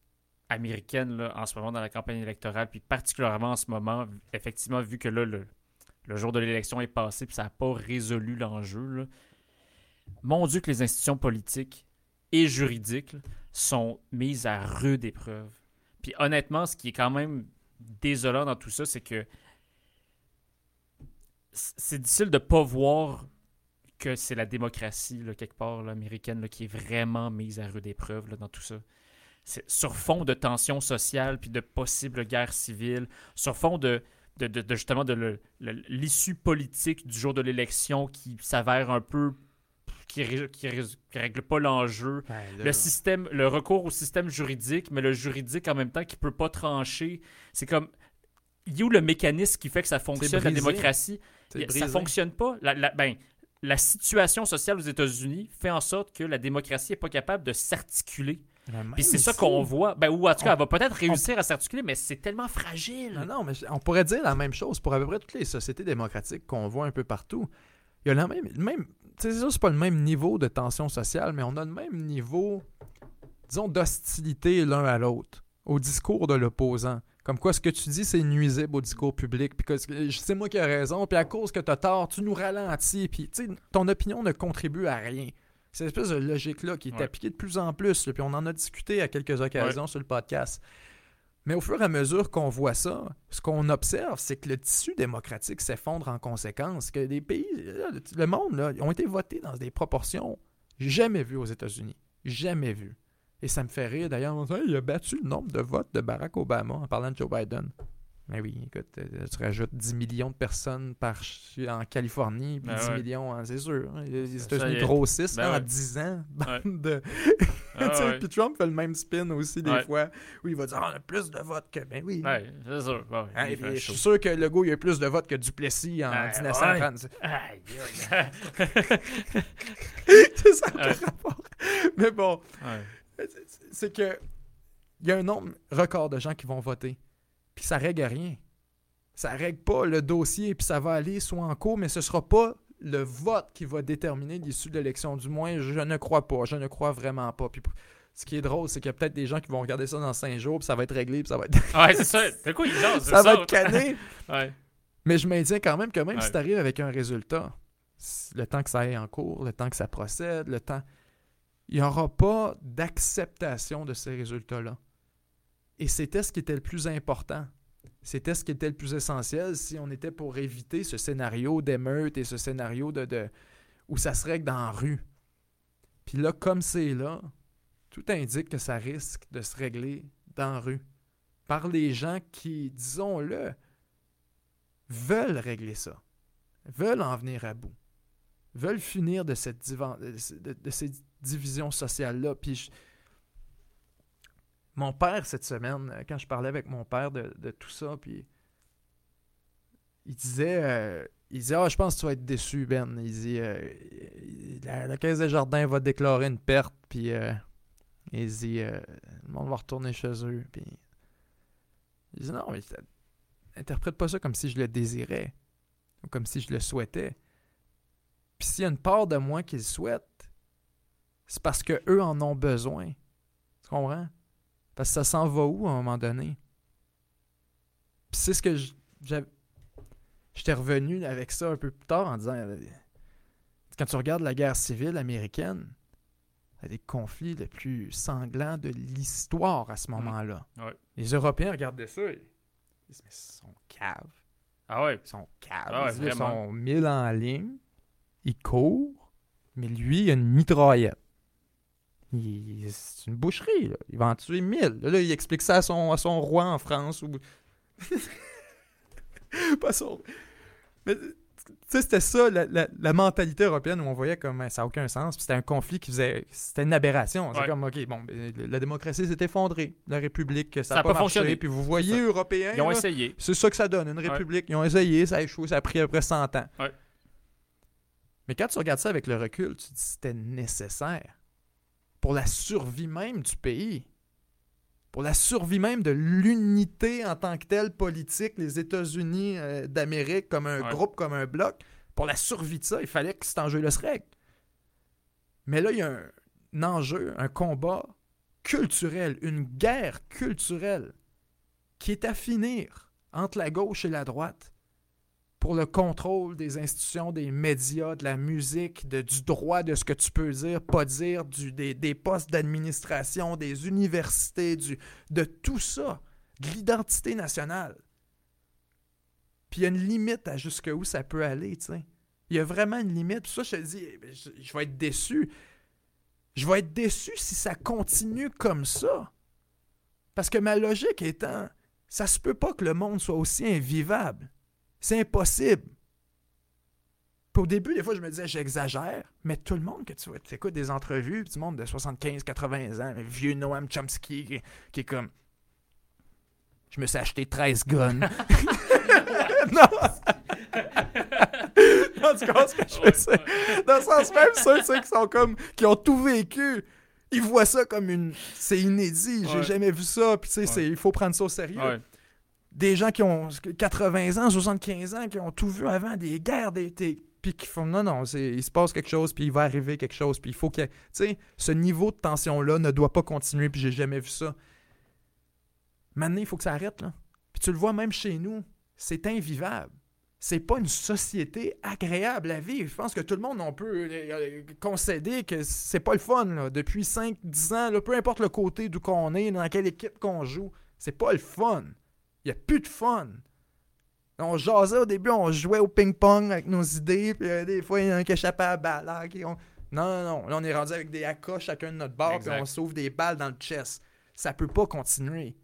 américaines là, en ce moment dans la campagne électorale, puis particulièrement en ce moment, effectivement, vu que là, le, le jour de l'élection est passé, puis ça n'a pas résolu l'enjeu. Mon Dieu, que les institutions politiques et juridiques sont mises à rude épreuve. Puis honnêtement, ce qui est quand même désolant dans tout ça, c'est que c'est difficile de pas voir que c'est la démocratie, quelque part, américaine, qui est vraiment mise à rude épreuve dans tout ça. Sur fond de tensions sociales puis de possibles guerres civiles, sur fond de, de, de- de justement de l'issue politique du jour de l'élection qui s'avère un peu qui, ré- qui, ré- qui règle pas l'enjeu, le système, le recours au système juridique, mais le juridique en même temps qui peut pas trancher. C'est comme, il y a où le mécanisme qui fait que ça fonctionne, la démocratie? Ça fonctionne pas. La, la- ben, la situation sociale aux États-Unis fait en sorte que la démocratie est pas capable de s'articuler. Puis c'est ça qu'on voit. Ben, ou en tout cas, On- elle va peut-être réussir à s'articuler, mais c'est tellement fragile. Non, non, mais on pourrait dire la même chose pour à peu près toutes les sociétés démocratiques qu'on voit un peu partout. Il y a le même. même c'est sûr, c'est pas le même niveau de tension sociale, mais on a le même niveau, disons, d'hostilité l'un à l'autre, au discours de l'opposant. Comme quoi, ce que tu dis, c'est nuisible au discours public, puis que c'est moi qui ai raison, puis à cause que tu as tort, tu nous ralentis, puis ton opinion ne contribue à rien. C'est cette espèce de logique-là qui est Ouais. appliquée de plus en plus, là, puis on en a discuté à quelques occasions sur le podcast. Mais au fur et à mesure qu'on voit ça, ce qu'on observe, c'est que le tissu démocratique s'effondre en conséquence, que les pays, le- monde, là, ont été votés dans des proportions jamais vues aux États-Unis. Jamais vues. Et ça me fait rire d'ailleurs. il a battu le nombre de votes de Barack Obama en parlant de Joe Biden. Mais oui, écoute, euh, tu rajoutes 10 millions de personnes par en Californie, puis Ben 10 ouais. millions, hein, c'est sûr. hein. Les États-Unis grossissent Ben en ouais. 10 ans. Ouais. bande de- Ah, <laughs> ouais. Puis Trump fait le même spin aussi des fois, où il va dire on a plus de votes que. Ben oui. C'est sûr. Hein, je suis sûr que Legault il a plus de votes que Duplessis en Ouais, 1930. Aïe, aïe. <laughs> c'est ça le Ouais. rapport. Mais bon, c'est que il y a un nombre record de gens qui vont voter. Ça règle rien. Ça règle pas le dossier, puis ça va aller soit en cours, mais ce sera pas le vote qui va déterminer l'issue de l'élection. Du moins, je ne crois pas. Je ne crois vraiment pas. Puis ce qui est drôle, c'est qu'il y a peut-être des gens qui vont regarder ça dans cinq jours, puis ça va être réglé, puis ça va être, <laughs> Ouais, c'est ça. De quoi ça va être cané. <laughs> Ouais. Mais je maintiens quand même que même Ouais. si tu arrives avec un résultat, le temps que ça aille en cours, le temps que ça procède, le temps. Il n'y aura pas d'acceptation de ces résultats-là. Et c'était ce qui était le plus important. C'était ce qui était le plus essentiel si on était pour éviter ce scénario d'émeute et ce scénario de, de- où ça se règle dans la rue. Puis là, comme c'est là, tout indique que ça risque de se régler dans la rue. Par les gens qui, disons-le, veulent régler ça, veulent en venir à bout, veulent finir de, cette de- de ces divisions sociales-là. Puis je- mon père, cette semaine, euh, quand je parlais avec mon père de, tout ça, puis il disait, euh, il disait, ah, je pense que tu vas être déçu, Ben. Il dit, euh, la, Caisse des Jardins va déclarer une perte, puis il dit, le monde va retourner chez eux, il dit, non, mais interprète pas ça comme si je le désirais ou comme si je le souhaitais. Puis s'il y a une part de moi qui le souhaite, c'est parce que eux en ont besoin. Tu comprends? Parce que ça s'en va où à un moment donné? Puis c'est ce que. J'étais revenu avec ça un peu plus tard en disant euh, quand tu regardes la guerre civile américaine, il y a des conflits les plus sanglants de l'histoire à ce moment-là. Ouais. Les Européens regardaient ça et ils disent Mais ils sont caves. Ah ouais. Ils sont caves. Ah ouais, Ils sont mille en ligne. Ils courent. Mais lui, il a une mitraillette. C'est une boucherie, là. il va en tuer mille. Là, il explique ça à son, à son roi en France. Ou... <laughs> Pas son... Mais tu sais, c'était ça, la, la- la mentalité européenne où on voyait comme euh, ça n'a aucun sens. puis C'était un conflit qui faisait. C'était une aberration. C'est Ouais. comme, OK, bon, ben, la démocratie s'est effondrée. La République, ça n'a a pas, marché. fonctionné. Puis vous voyez. Européens, Ils ont là, essayé. c'est ça que ça donne, une Ouais. république. Ils ont essayé, ça a échoué, ça a pris à peu près 100 ans. Ouais. Mais quand tu regardes ça avec le recul, tu te dis que c'était nécessaire pour la survie même du pays. Pour la survie même de l'unité en tant que telle politique, les États-Unis euh, d'Amérique comme un Ouais. groupe, comme un bloc, pour la survie de ça, il fallait que cet enjeu-là se règle. Mais là, il y a un, un enjeu, un combat culturel, une guerre culturelle qui est à finir entre la gauche et la droite pour le contrôle des institutions, des médias, de la musique, de- du droit de ce que tu peux dire, pas dire, des, des postes d'administration, des universités, de tout ça, de l'identité nationale. Puis il y a une limite à jusqu'où ça peut aller, tu sais. Il y a vraiment une limite. Puis ça, je te dis, je, je vais être déçu. Je vais être déçu si ça continue comme ça. Parce que ma logique étant, ça se peut pas que le monde soit aussi invivable. C'est impossible. Puis au début, des fois, je me disais, j'exagère, mais tout le monde que tu écoutes des entrevues, du monde de 75, 80 ans, le vieux Noam Chomsky qui, qui est comme. Je me suis acheté 13 guns. <laughs> <laughs> non! non, tu comprends ce que je veux dire? Dans le sens même, ceux, ceux qui sont comme. qui ont tout vécu, ils voient ça comme une. C'est inédit, j'ai Ouais. jamais vu ça, puis tu sais, Ouais. il faut prendre ça au sérieux Ouais. Des gens qui ont 80 ans, 75 ans, qui ont tout vu avant, des guerres, des, des- puis qui font non, non, il se passe quelque chose, puis il va arriver quelque chose, puis il faut que. Tu sais, ce niveau de tension-là ne doit pas continuer, puis j'ai jamais vu ça. Maintenant, il faut que ça arrête, là. Puis tu le vois même chez nous, c'est invivable. C'est pas une société agréable à vivre. Je pense que tout le monde, on peut euh, euh, concéder que c'est pas le fun, là. Depuis 5-10 ans, peu importe le côté d'où qu'on est, dans quelle équipe qu'on joue, c'est pas le fun. Il n'y a plus de fun. On jasait au début, on jouait au ping-pong avec nos idées, puis euh, des fois, il y en a un qui échappait à la balle. là, qui- on- Non, non, non. Là, on est rendu avec des AK chacun de notre bord, puis on sauve des balles dans le chest. Ça peut pas continuer.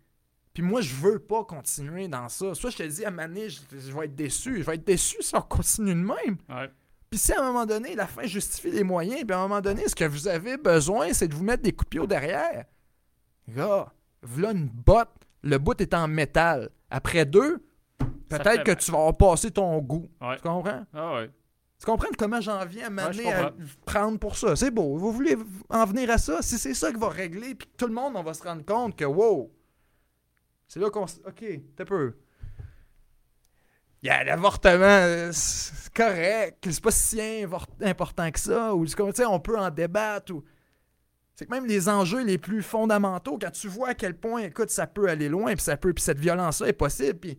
Puis moi, je veux pas continuer dans ça. Soit je te dis, à donné, je, je vais être déçu. Je vais être déçu si on continue de même. Ouais. Puis si à un moment donné, la fin justifie les moyens, puis à un moment donné, ce que vous avez besoin, c'est de vous mettre des coups de pied au derrière. Gars, voilà une botte. Le bout est en métal. Après deux, peut-être que mal. tu vas avoir passé ton goût. Ouais. Tu comprends? Ah ouais. Tu comprends comment j'en viens à m'amener à prendre pour ça? C'est beau. Vous voulez en venir à ça? Si c'est ça qui va régler, puis tout le monde, on va se rendre compte que, wow, c'est là qu'on... OK, t'as peu. Il y a l'avortement, c'est correct. C'est pas si important que ça. Ou, on peut en débattre. Ou... C'est que même les enjeux les plus fondamentaux, quand tu vois à quel point, écoute, ça peut aller loin, puis ça peut, puis cette violence-là est possible, puis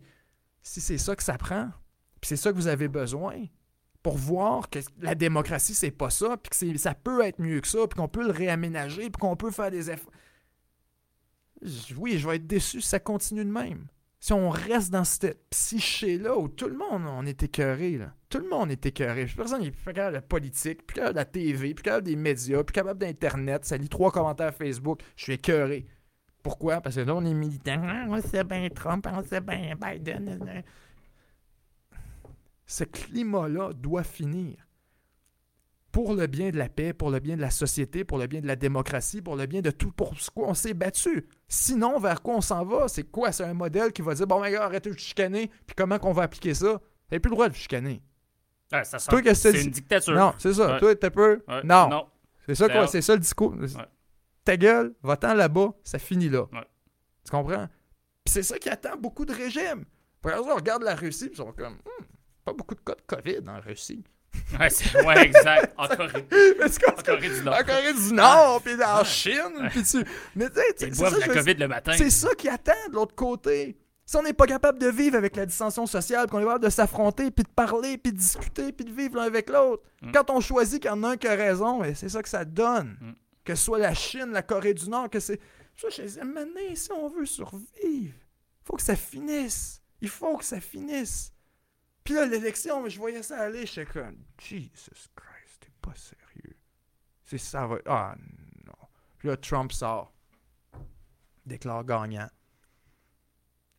si c'est ça que ça prend, puis c'est ça que vous avez besoin, pour voir que la démocratie, c'est pas ça, puis que ça peut être mieux que ça, puis qu'on peut le réaménager, puis qu'on peut faire des efforts. Oui, je vais être déçu si ça continue de même. Si on reste dans cette psyché-là où tout le monde, on est écœuré. Tout le monde est écœuré. Personne n'est plus capable de la politique, plus capable de la TV, plus capable des médias, plus capable d'Internet. Ça lit trois commentaires Facebook. Je suis écœuré. Pourquoi? Parce que là, on est militant. Ah, on sait bien Trump, on sait bien Biden. Ce climat-là doit finir. Pour le bien de la paix, pour le bien de la société, pour le bien de la démocratie, pour le bien de tout, pour ce quoi on s'est battu. Sinon, vers quoi on s'en va? C'est quoi? C'est un modèle qui va dire, bon, gars, arrêtez de chicaner, puis comment qu'on va appliquer ça? N'avez plus le droit de chicaner. Ouais, ça sent- c'est c'est- une dictature. Non, c'est ça. Ouais. Toi, t'es peu. Ouais. Non. Non. C'est ça, quoi. D'ailleurs- C'est ça le discours. Ta gueule, va-t'en là-bas, ça finit là. Tu comprends? Puis c'est ça qui attend beaucoup de régimes. Par exemple, on regarde la Russie, puis ils sont comme, Hmm, pas beaucoup de cas de COVID en Russie. Ouais, ouais, exact. En Corée. <laughs> En Corée du Nord. En Corée du Nord, puis en Chine, puis tu... Mais tu sais, Ils boivent ça, la COVID le matin. c'est ça qui attend de l'autre côté. Si on n'est pas capable de vivre avec la dissension sociale, qu'on est capable de s'affronter, puis de parler, puis de discuter, puis de vivre l'un avec l'autre, Mm. quand on choisit qu'il y en a un qui a raison, ben, c'est ça que ça donne. Mm. Que ce soit la Chine, la Corée du Nord, que c'est. Ça, je disais, maintenant, si on veut survivre, il faut que ça finisse. Il faut que ça finisse. Puis là, l'élection, je voyais ça aller, j'étais comme, Jesus Christ, t'es pas sérieux. C'est ça, va. Ah non. Puis là, Trump sort, déclare gagnant.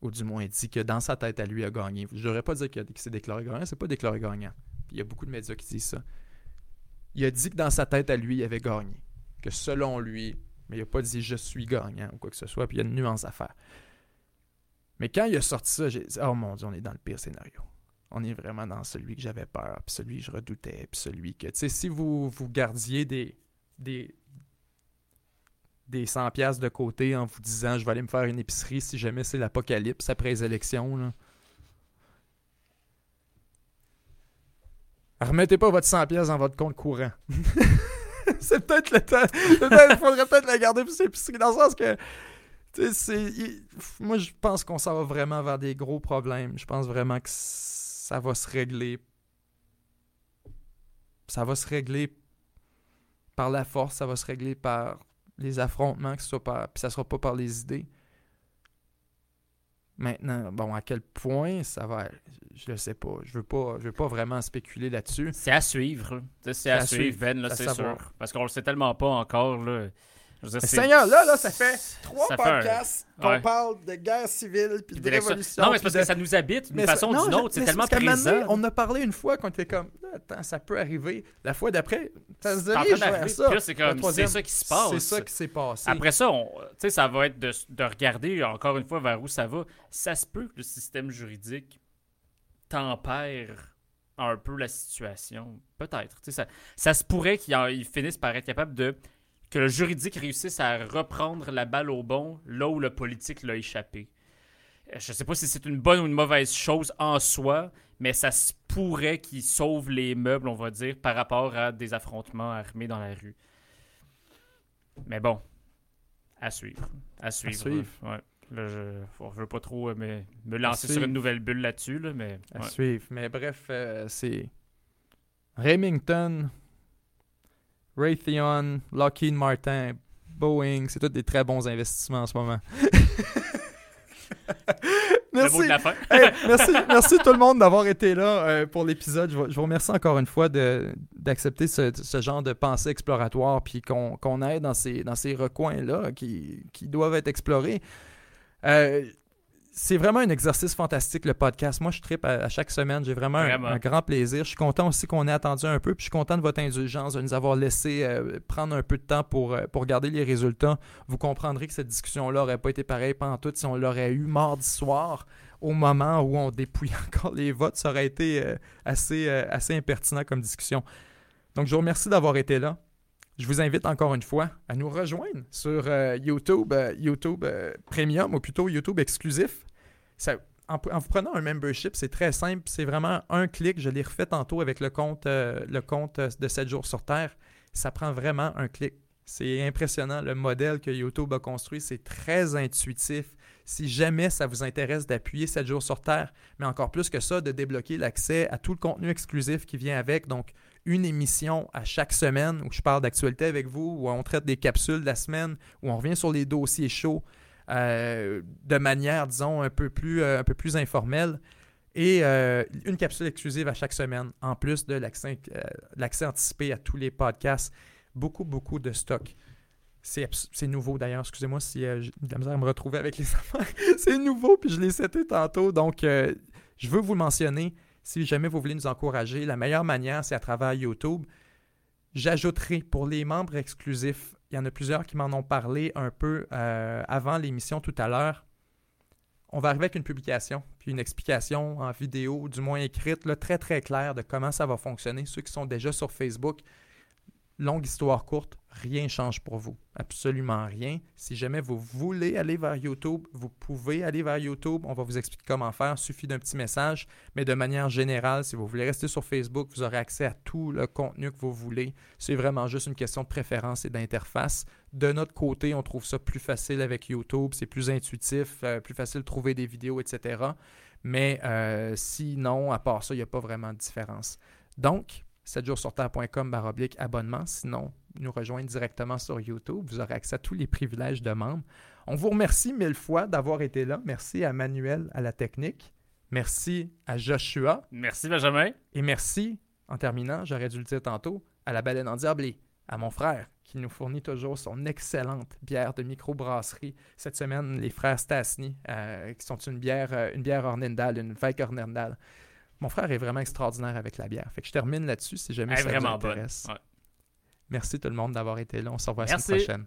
Ou du moins, il dit que dans sa tête à lui, il a gagné. Je n'aurais pas dire qu'il s'est déclaré gagnant, c'est pas déclaré gagnant. Il y a beaucoup de médias qui disent ça. Il a dit que dans sa tête à lui, il avait gagné. Que selon lui, mais il n'a pas dit je suis gagnant ou quoi que ce soit, puis il y a une nuance à faire. Mais quand il a sorti ça, j'ai dit Oh mon Dieu, on est dans le pire scénario. On est vraiment dans celui que j'avais peur, puis celui que je redoutais, puis celui que. Tu sais, si vous, vous gardiez des, des, des 100 pièces de côté en vous disant je vais aller me faire une épicerie si jamais c'est l'apocalypse après les élections. Remettez pas votre 100 pièces dans votre compte courant. <laughs> c'est peut-être le temps. Il faudrait peut-être la garder pour épiceries dans le sens que moi, je pense qu'on s'en va vraiment vers des gros problèmes. Je pense vraiment que ça va se régler. Ça va se régler par la force, ça va se régler par les affrontements, que ce soit par. Puis ça sera pas par les idées. Maintenant, bon, à quel point ça va, je ne sais pas. Je veux pas, je veux pas vraiment spéculer là-dessus. C'est à suivre. C'est à, suivre, Ben, là, c'est sûr. Parce qu'on le sait tellement pas encore, là. Seigneur, là, là, ça fait trois podcasts qu'on parle de guerre civile puis de révolution. Non, mais c'est parce que ça nous habite d'une façon ou d'une autre. C'est tellement présent. on a parlé une fois quand était comme, attends, ça peut arriver. La fois d'après, ça se vers ça. C'est comme, c'est ça qui se passe. C'est ça qui s'est passé. Après ça, ça va être de, de regarder encore une fois vers où ça va. Ça se peut que le système juridique tempère un peu la situation. Peut-être. Ça, ça se pourrait qu'ils finissent par être capables de que le juridique réussisse à reprendre la balle au bon là où le politique l'a échappé. Euh, je ne sais pas si c'est une bonne ou une mauvaise chose en soi, mais ça se pourrait qu'il sauve les meubles, on va dire, par rapport à des affrontements armés dans la rue. Mais bon, à suivre. À suivre. Ouais. Là, je ne veux pas trop euh, me, lancer sur une nouvelle bulle là-dessus, là, mais... À suivre. Mais bref, euh, c'est... Remington, Raytheon, Lockheed Martin, Boeing, c'est tous des très bons investissements en ce moment. <laughs> merci. <laughs> merci. merci tout le monde d'avoir été là euh, pour l'épisode. Je, vous remercie encore une fois d'accepter ce, genre de pensée exploratoire puis qu'on qu aille dans ces, dans ces recoins-là qui, qui, doivent être explorés. Euh, c'est vraiment un exercice fantastique, le podcast. Moi, je tripe à, chaque semaine. J'ai vraiment, Un, grand plaisir. Je suis content aussi qu'on ait attendu un peu. Puis je suis content de votre indulgence, de nous avoir laissé euh, prendre un peu de temps pour, euh, pour regarder les résultats. Vous comprendrez que cette discussion-là n'aurait pas été pareille pendant tout si on l'aurait eu mardi soir au moment où on dépouille <laughs> encore les votes. Ça aurait été euh, assez, assez impertinent comme discussion. Donc, je vous remercie d'avoir été là. Je vous invite encore une fois à nous rejoindre sur euh, YouTube, euh, YouTube euh, Premium ou plutôt YouTube exclusif. en, vous prenant un membership, c'est très simple. C'est vraiment un clic. Je l'ai refait tantôt avec le compte, le compte de 7 jours sur Terre. Ça prend vraiment un clic. C'est impressionnant le modèle que YouTube a construit. C'est très intuitif. Si jamais ça vous intéresse d'appuyer 7 jours sur Terre, mais encore plus que ça, de débloquer l'accès à tout le contenu exclusif qui vient avec. Donc, une émission à chaque semaine où je parle d'actualité avec vous, où on traite des capsules de la semaine, où on revient sur les dossiers chauds euh, de manière, disons, un peu plus, euh, un peu plus informelle. Et euh, une capsule exclusive à chaque semaine, en plus de l'accès anticipé à tous les podcasts. Beaucoup, beaucoup de stock. C'est nouveau d'ailleurs, excusez-moi si j'ai de la misère à me retrouver avec les <laughs> affaires. C'est nouveau, puis je l'ai cité tantôt. Donc, je veux vous le mentionner. Si jamais vous voulez nous encourager, la meilleure manière, c'est à travers YouTube. J'ajouterai pour les membres exclusifs, il y en a plusieurs qui m'en ont parlé un peu euh, avant l'émission tout à l'heure. On va arriver avec une publication, puis une explication en vidéo, du moins écrite, là, très très claire de comment ça va fonctionner. Ceux qui sont déjà sur Facebook, longue histoire courte, rien change pour vous. Absolument rien. Si jamais vous voulez aller vers YouTube, vous pouvez aller vers YouTube. On va vous expliquer comment faire. Il suffit d'un petit message. Mais de manière générale, si vous voulez rester sur Facebook, vous aurez accès à tout le contenu que vous voulez. C'est vraiment juste une question de préférence et d'interface. De notre côté, on trouve ça plus facile avec YouTube. C'est plus intuitif, euh, plus facile de trouver des vidéos, etc. Mais euh, sinon, à part ça, il n'y a pas vraiment de différence. Donc, 7joursurterre.com baroblique abonnement. Sinon, nous rejoindre directement sur YouTube. Vous aurez accès à tous les privilèges de membres. On vous remercie mille fois d'avoir été là. Merci à Manuel à la technique. Merci à Joshua. Merci Benjamin. Et merci, en terminant, j'aurais dû le dire tantôt, à la baleine en diablé. à mon frère qui nous fournit toujours son excellente bière de microbrasserie. Cette semaine, les frères Stasny, euh, qui sont une bière, euh, une bière Ornendal, une Vike Ornendal. Mon frère est vraiment extraordinaire avec la bière. Fait que je termine là-dessus si jamais Elle ça vous intéresse. bonne. Ouais. Merci tout le monde d'avoir été là. On se revoit la semaine prochaine.